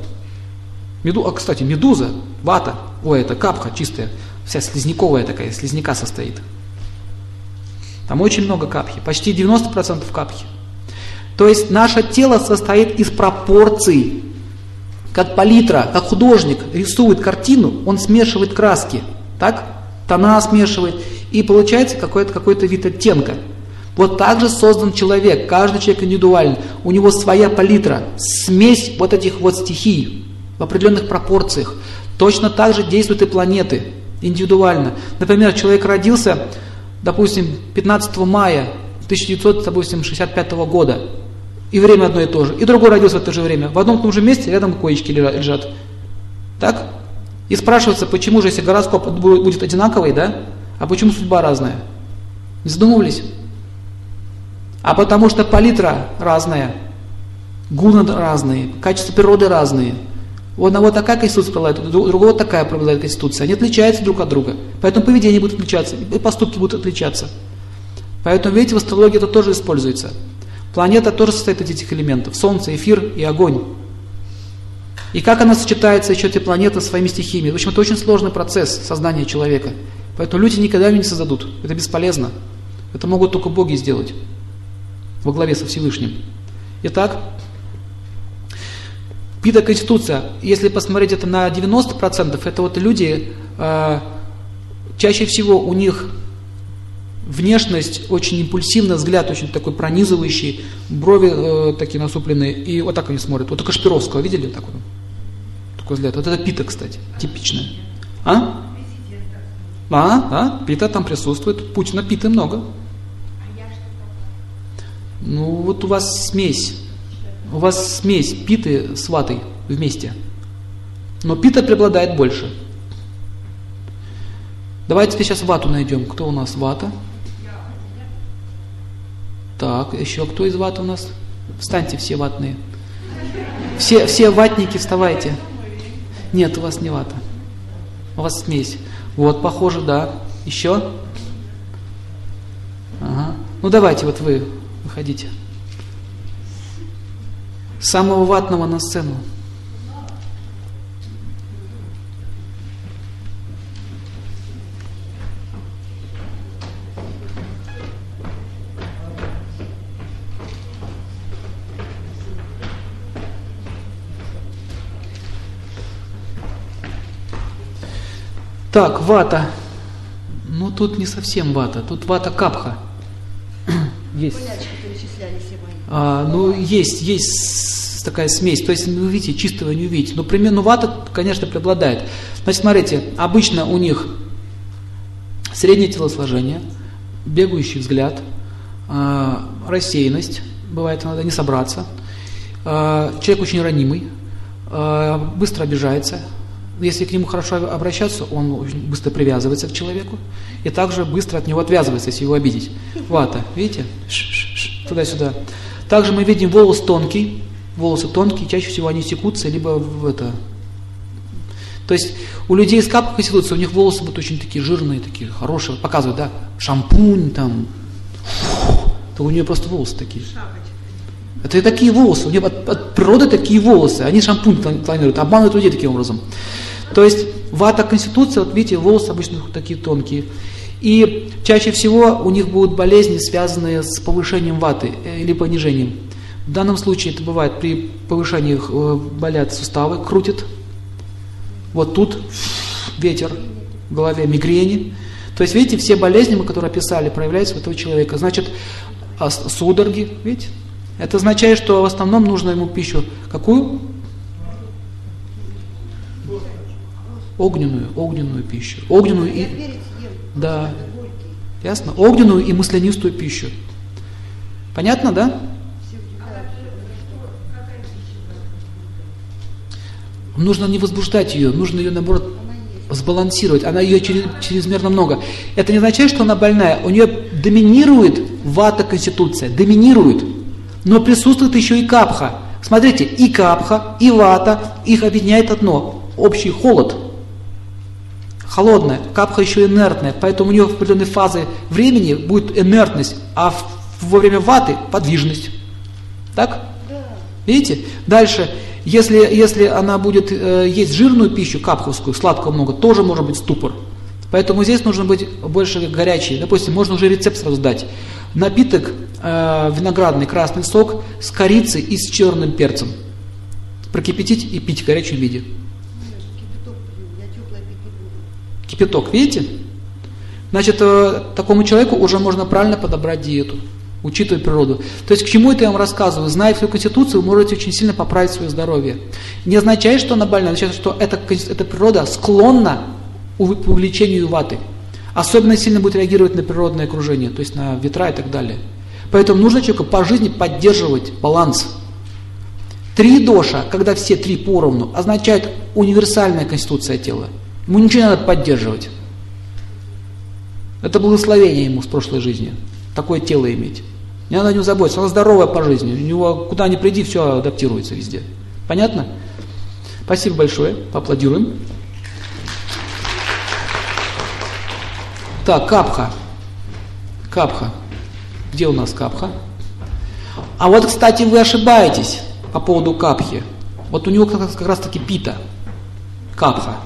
Меду, а, кстати, медуза, вата, ой, это капка чистая, вся слизняковая такая, слизняка состоит. Там очень много капхи, почти 90% капхи. То есть наше тело состоит из пропорций. Как палитра, как художник рисует картину, он смешивает краски, так? Тона смешивает, и получается какой-то какой вид оттенка. Вот так же создан человек, каждый человек индивидуален. У него своя палитра, смесь вот этих вот стихий в определенных пропорциях. Точно так же действуют и планеты индивидуально. Например, человек родился, допустим, 15 мая 1965 года. И время одно и то же. И другой родился в это же время. В одном и том же месте рядом коечки лежат. Так? И спрашивается, почему же, если гороскоп будет одинаковый, да? А почему судьба разная? Не задумывались? А потому что палитра разная, гуны разные, качество природы разные. У одного такая конституция преобладает, у другого такая преобладает конституция. Они отличаются друг от друга. Поэтому поведение будет отличаться, и поступки будут отличаться. Поэтому, видите, в астрологии это тоже используется. Планета тоже состоит из этих элементов. Солнце, эфир и огонь. И как она сочетается еще эти планеты своими стихиями. В общем, это очень сложный процесс создания человека. Поэтому люди никогда его не создадут. Это бесполезно. Это могут только боги сделать. Во главе со Всевышним. Итак, Пита Конституция, если посмотреть это на 90%, это вот люди, э, чаще всего у них внешность очень импульсивная, взгляд очень такой пронизывающий, брови э, такие насупленные, и вот так они смотрят. Вот у Кашпировского, видели так вот? Такой взгляд. Вот это Пита, кстати, типичная. А? А, да, Пита там присутствует. Путина Питы много. Ну, вот у вас смесь. У вас смесь Питы с ватой вместе. Но Пита преобладает больше. Давайте теперь сейчас вату найдем. Кто у нас вата? Так, еще кто из ват у нас? Встаньте все ватные. Все, все ватники, вставайте. Нет, у вас не вата. У вас смесь. Вот, похоже, да. Еще? Ага. Ну давайте, вот вы выходите. Самого ватного на сцену. Так, вата. Ну тут не совсем вата, тут вата капха. Есть. А, ну, есть, есть такая смесь. То есть, вы видите, чистого не увидите. Но примерно вата, конечно, преобладает. Значит, смотрите, обычно у них среднее телосложение, бегающий взгляд, а, рассеянность, бывает иногда не собраться. А, человек очень ранимый, а, быстро обижается, если к нему хорошо обращаться, он очень быстро привязывается к человеку и также быстро от него отвязывается, если его обидеть. Вата, видите? Туда-сюда. Также мы видим волос тонкий, волосы тонкие, чаще всего они секутся, либо в это... То есть у людей с капкой конституции, у них волосы будут очень такие жирные, такие хорошие, показывают, да, шампунь там, то у нее просто волосы такие. Это такие волосы, у нее от, от природы такие волосы, они шампунь планируют, обманывают людей таким образом. То есть вата конституция, вот видите, волосы обычно такие тонкие. И чаще всего у них будут болезни, связанные с повышением ваты э, или понижением. В данном случае это бывает при повышении э, болят суставы, крутит. Вот тут ветер в голове, мигрени. То есть, видите, все болезни, которые описали, проявляются у этого человека. Значит, а судороги, видите? Это означает, что в основном нужно ему пищу какую? Огненную, огненную пищу. Огненную и... Да. Ясно? Огненную и маслянистую пищу. Понятно, да? Нужно не возбуждать ее, нужно ее, наоборот, сбалансировать. Она ее чрезмерно много. Это не означает, что она больная. У нее доминирует вата конституция, доминирует. Но присутствует еще и капха. Смотрите, и капха, и вата, их объединяет одно – общий холод. Холодная, капха еще инертная, поэтому у нее в определенной фазе времени будет инертность, а в, во время ваты – подвижность. Так? Да. Видите? Дальше, если, если она будет э, есть жирную пищу, капховскую, сладкого много, тоже может быть ступор. Поэтому здесь нужно быть больше горячей. Допустим, можно уже рецепт сразу дать. Напиток э, виноградный красный сок с корицей и с черным перцем. Прокипятить и пить в горячем виде. Кипяток, видите? Значит, э, такому человеку уже можно правильно подобрать диету, учитывая природу. То есть к чему это я вам рассказываю? Зная всю Конституцию, вы можете очень сильно поправить свое здоровье. Не означает, что она больна, означает, что эта, эта природа склонна к увеличению ваты. Особенно сильно будет реагировать на природное окружение, то есть на ветра и так далее. Поэтому нужно человеку по жизни поддерживать баланс. Три доша, когда все три поровну, означает универсальная конституция тела. Ему ничего не надо поддерживать. Это благословение ему с прошлой жизни. Такое тело иметь. Не надо о нем заботиться. Она здоровая по жизни. У него куда ни приди, все адаптируется везде. Понятно? Спасибо большое. Поаплодируем. Так, капха. Капха. Где у нас капха? А вот, кстати, вы ошибаетесь по поводу капхи. Вот у него как, раз таки пита. Капха.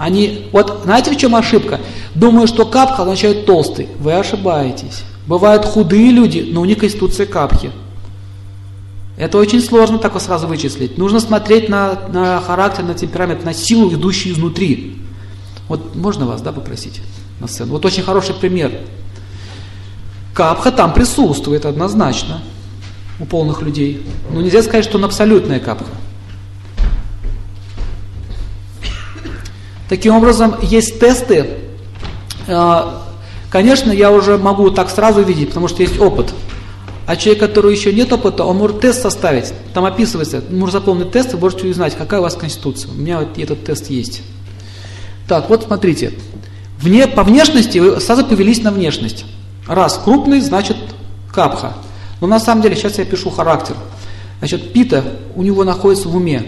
Они, вот знаете, в чем ошибка? Думаю, что капха означает толстый. Вы ошибаетесь. Бывают худые люди, но у них конституция капхи. Это очень сложно так вот сразу вычислить. Нужно смотреть на, на характер, на темперамент, на силу, идущую изнутри. Вот можно вас, да, попросить на сцену? Вот очень хороший пример. Капха там присутствует однозначно у полных людей. Но нельзя сказать, что он абсолютная капха. Таким образом, есть тесты. А, конечно, я уже могу так сразу видеть, потому что есть опыт. А человек, который еще нет опыта, он может тест составить. Там описывается, можно заполнить тест, вы можете узнать, какая у вас конституция. У меня вот этот тест есть. Так, вот смотрите. Вне, по внешности вы сразу повелись на внешность. Раз крупный, значит капха. Но на самом деле, сейчас я пишу характер. Значит, пита у него находится в уме.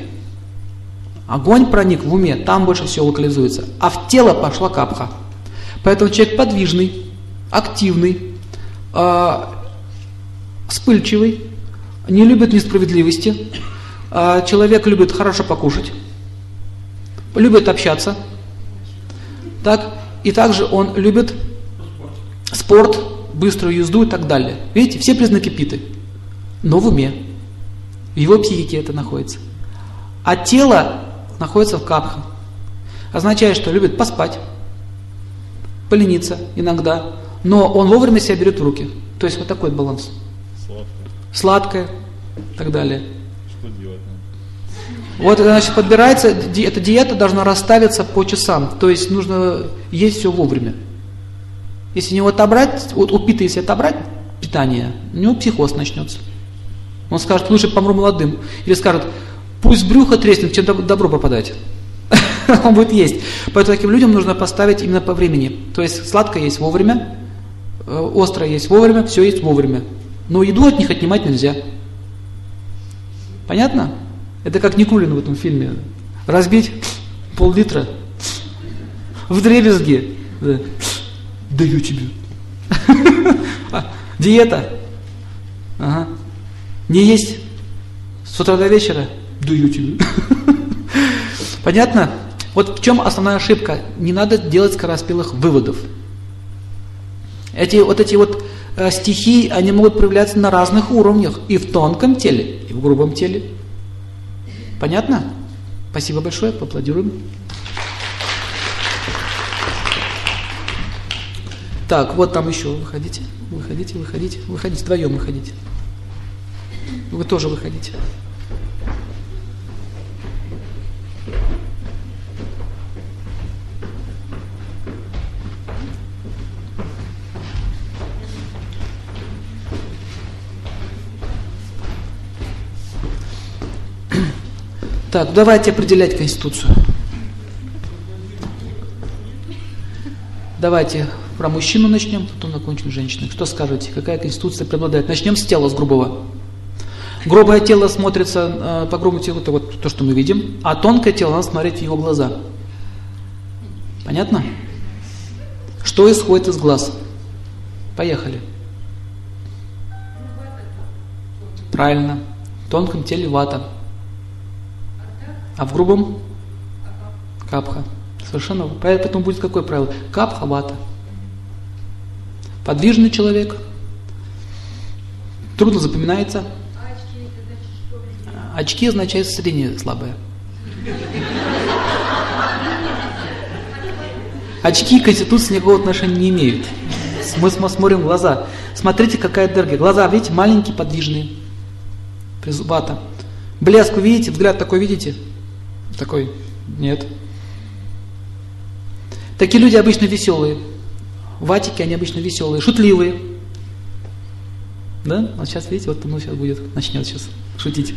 Огонь проник в уме, там больше всего локализуется. А в тело пошла капха. Поэтому человек подвижный, активный, э, вспыльчивый, не любит несправедливости, э, человек любит хорошо покушать, любит общаться, так, и также он любит спорт, быструю езду и так далее. Видите, все признаки питы, но в уме, в его психике это находится. А тело находится в капха. Означает, что любит поспать, полениться иногда, но он вовремя себя берет в руки. То есть вот такой баланс. Сладкое. Сладкое и так далее. Что делать Вот, значит, подбирается, эта диета должна расставиться по часам. То есть нужно есть все вовремя. Если него отобрать, вот у Пита, если отобрать питание, у него психоз начнется. Он скажет, лучше помру молодым. Или скажет, пусть брюхо треснет, чем добро пропадать. Он будет есть. Поэтому таким людям нужно поставить именно по времени. То есть сладкое есть вовремя, э, острое есть вовремя, все есть вовремя. Но еду от них отнимать нельзя. Понятно? Это как Никулин в этом фильме. Разбить пол-литра в дребезги. Да. Даю тебе. Диета. Ага. Не есть с утра до вечера. Даю тебе. Понятно? Вот в чем основная ошибка? Не надо делать скороспелых выводов. Эти, вот эти вот э, стихи, они могут проявляться на разных уровнях. И в тонком теле, и в грубом теле. Понятно? Спасибо большое, поаплодируем. Так, вот там еще, выходите, выходите, выходите, выходите, вдвоем выходите. Вы тоже выходите. Так, давайте определять Конституцию. Давайте про мужчину начнем, потом закончим женщиной. Что скажете, какая конституция преобладает? Начнем с тела, с грубого. Грубое тело смотрится э, по грубому телу, это вот то, что мы видим, а тонкое тело надо смотреть в его глаза. Понятно? Что исходит из глаз? Поехали. Правильно. В тонком теле вата. А в грубом? Капха. Совершенно. Поэтому будет какое правило? Капха, вата. Подвижный человек. Трудно запоминается. Очки означают зрение слабое. Очки к Конституции никакого отношения не имеют. Мы смотрим глаза. Смотрите, какая энергия. Глаза, видите, маленькие, подвижные. Призубата. Блеск видите? Взгляд такой видите? Такой? Нет. Такие люди обычно веселые. Ватики, они обычно веселые, шутливые. Да? Вот сейчас, видите, вот ну сейчас будет, начнет сейчас шутить.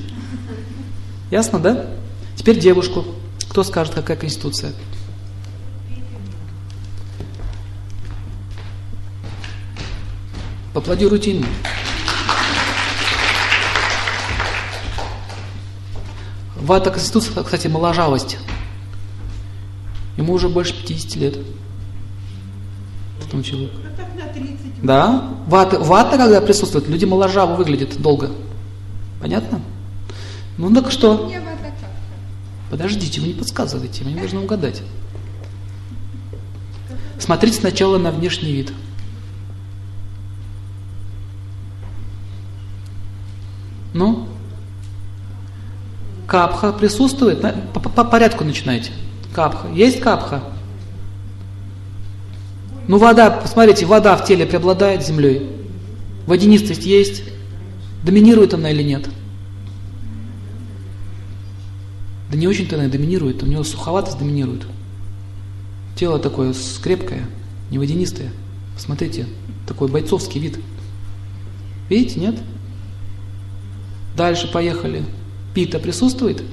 Ясно, да? Теперь девушку. Кто скажет, какая конституция? Поаплодируйте ему. Вата конституция, кстати, моложавость. Ему уже больше 50 лет этому человеку. Да? Вата, вата, когда присутствует, люди моложаво выглядят долго. Понятно? Ну так что? Подождите, вы не подсказывайте, мы не должны угадать. Смотрите сначала на внешний вид. Ну? Капха присутствует? По, по, по порядку начинайте. Капха. Есть капха? Ну вода, посмотрите, вода в теле преобладает землей. Водянистость есть. Доминирует она или нет? Да не очень-то она доминирует, у него суховатость доминирует. Тело такое скрепкое, не водянистое. Посмотрите, такой бойцовский вид. Видите, нет? Дальше поехали. Пита присутствует?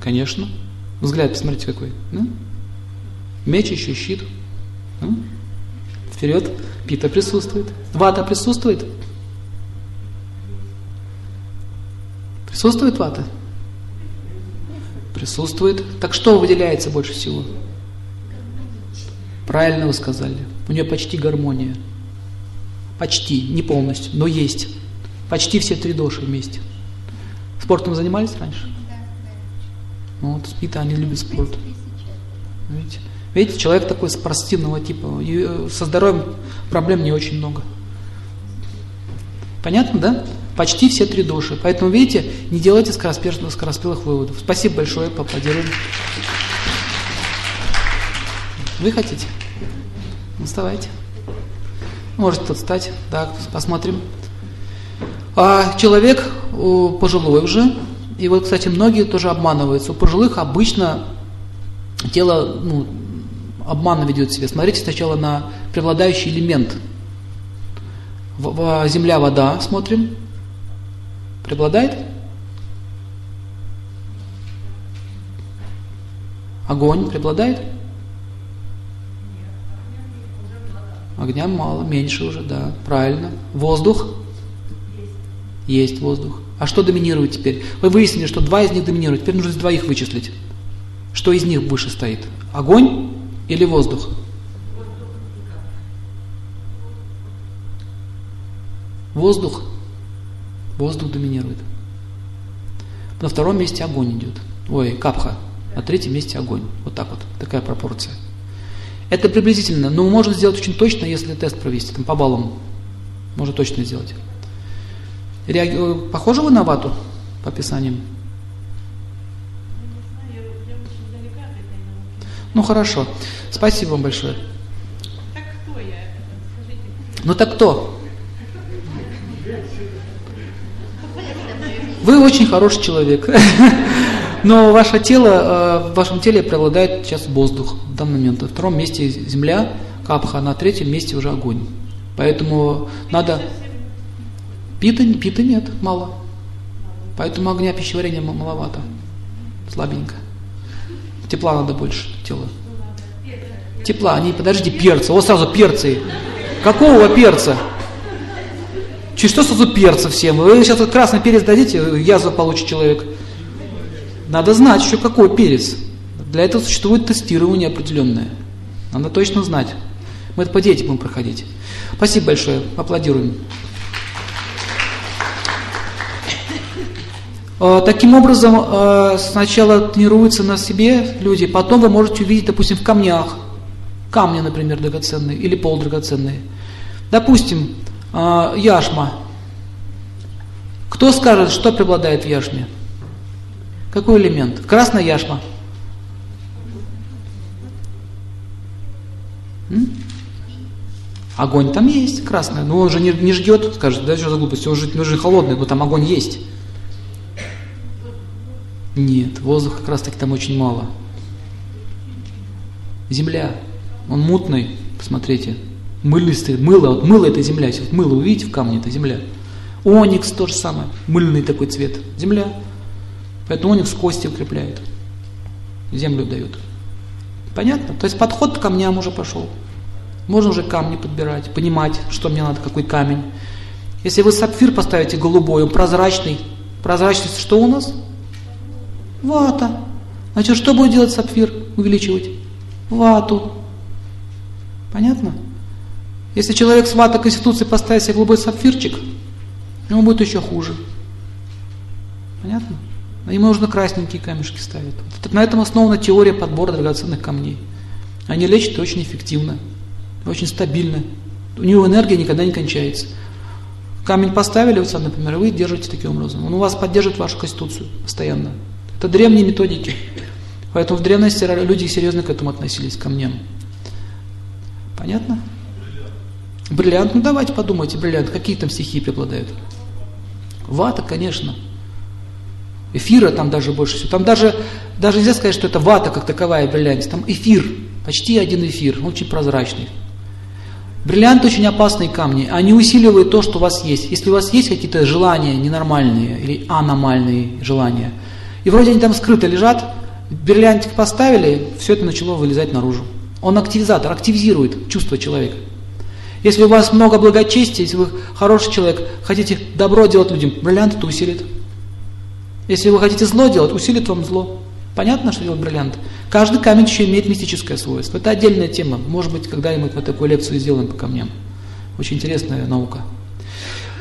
Конечно. Взгляд, посмотрите, какой. Да? Меч еще щит. Да? Вперед. Пита присутствует. Вата присутствует? Присутствует вата? Присутствует. Так что выделяется больше всего? Правильно вы сказали. У нее почти гармония. Почти, не полностью, но есть. Почти все три доши вместе. Спортом занимались раньше? Ну, вот спит, они любят спорт. Видите? Видите, человек такой спортивного типа. И э, со здоровьем проблем не очень много. Понятно, да? Почти все три души. Поэтому, видите, не делайте скороспелых, скороспелых выводов. Спасибо большое, поаплодируем. Вы хотите? Ну, вставайте. Можете тут встать. Так, посмотрим. А человек пожилой уже, и вот, кстати, многие тоже обманываются. У пожилых обычно тело ну, обманно ведет себя. Смотрите сначала на преобладающий элемент. Земля, вода, смотрим. Преобладает? Огонь преобладает? Огня мало, меньше уже, да, правильно. Воздух? Есть воздух. А что доминирует теперь? Вы выяснили, что два из них доминируют. Теперь нужно из двоих вычислить. Что из них выше стоит? Огонь или воздух? Воздух. Воздух доминирует. На втором месте огонь идет. Ой, капха. На третьем месте огонь. Вот так вот. Такая пропорция. Это приблизительно, но можно сделать очень точно, если тест провести, там, по баллам. Можно точно сделать. Реаги... Э, похожи вы на вату по описаниям? Ну хорошо. Спасибо вам большое. Так кто я? Скажите. Ну так кто? Вы очень хороший человек. Но ваше тело, э, в вашем теле преобладает сейчас воздух в данный момент. На втором месте земля, капха, на третьем месте уже огонь. Поэтому надо... Пита, пита нет, мало. Поэтому огня пищеварения маловато. Слабенько. Тепла надо больше тела. Тепла, не, подожди, перца. Вот сразу перцы. Какого перца? Через что сразу перца всем? Вы сейчас красный перец дадите, язву получит человек. Надо знать еще какой перец. Для этого существует тестирование определенное. Надо точно знать. Мы это по дети будем проходить. Спасибо большое. Аплодируем. Таким образом, а, сначала тренируются на себе люди, потом вы можете увидеть, допустим, в камнях, камни, например, драгоценные или полудрагоценные. Допустим, а, яшма. Кто скажет, что преобладает в яшме? Какой элемент? Красная яшма. М? Огонь там есть, красный. Но он же не, не ждет, скажет, да что за глупость, он же, он же холодный, но там огонь есть. Нет, воздуха как раз таки там очень мало. Земля, он мутный, посмотрите, мылистый, мыло, вот мыло это земля, вот мыло увидите в камне, это земля. Оникс то же самое, мыльный такой цвет, земля. Поэтому оникс кости укрепляет, землю дает. Понятно? То есть подход к камням уже пошел. Можно уже камни подбирать, понимать, что мне надо, какой камень. Если вы сапфир поставите голубой, он прозрачный, прозрачность что у нас? Вата. Значит, что будет делать сапфир? Увеличивать? Вату. Понятно? Если человек с вата конституции поставит себе голубой сапфирчик, ему будет еще хуже. Понятно? Ему нужно красненькие камешки ставить. Вот на этом основана теория подбора драгоценных камней. Они лечат очень эффективно, очень стабильно. У него энергия никогда не кончается. Камень поставили, вот, например, вы держите таким образом. Он у вас поддерживает вашу конституцию постоянно. Это древние методики. Поэтому в древности люди серьезно к этому относились, к камням. Понятно? Бриллиант, ну давайте подумайте, бриллиант, какие там стихии преобладают? Вата, конечно. Эфира там даже больше всего. Там даже, даже нельзя сказать, что это вата как таковая бриллиант. Там эфир, почти один эфир, очень прозрачный. Бриллианты очень опасные камни, они усиливают то, что у вас есть. Если у вас есть какие-то желания ненормальные или аномальные желания – и вроде они там скрыто лежат, бриллиантик поставили, все это начало вылезать наружу. Он активизатор, активизирует чувство человека. Если у вас много благочестия, если вы хороший человек, хотите добро делать людям, бриллиант это усилит. Если вы хотите зло делать, усилит вам зло. Понятно, что делает бриллиант? Каждый камень еще имеет мистическое свойство. Это отдельная тема. Может быть, когда-нибудь мы такую лекцию сделаем по камням. Очень интересная наука.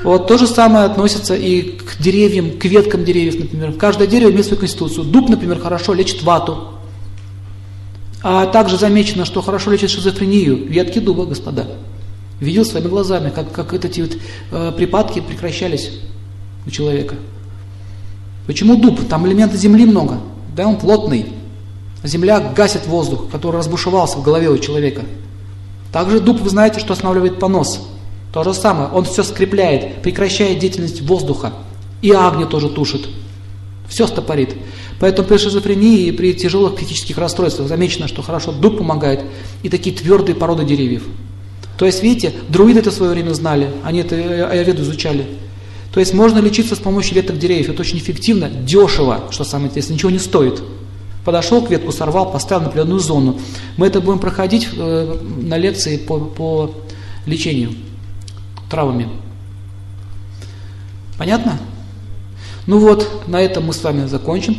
Вот то же самое относится и к деревьям, к веткам деревьев, например. Каждое дерево имеет свою конституцию. Дуб, например, хорошо лечит вату. А также замечено, что хорошо лечит шизофрению. Ветки дуба, господа. Видел своими глазами, как, как эти вот, э, припадки прекращались у человека. Почему дуб? Там элементы земли много. Да, он плотный. Земля гасит воздух, который разбушевался в голове у человека. Также дуб, вы знаете, что останавливает понос. То же самое, он все скрепляет, прекращает деятельность воздуха. И огня тоже тушит. Все стопорит. Поэтому при шизофрении и при тяжелых психических расстройствах замечено, что хорошо дуб помогает и такие твердые породы деревьев. То есть, видите, друиды это в свое время знали, они это аюрведу изучали. То есть можно лечиться с помощью веток деревьев. Это очень эффективно, дешево, что самое интересное, ничего не стоит. Подошел к ветку, сорвал, поставил на определенную зону. Мы это будем проходить э, на лекции по, по лечению травами. Понятно? Ну вот, на этом мы с вами закончим.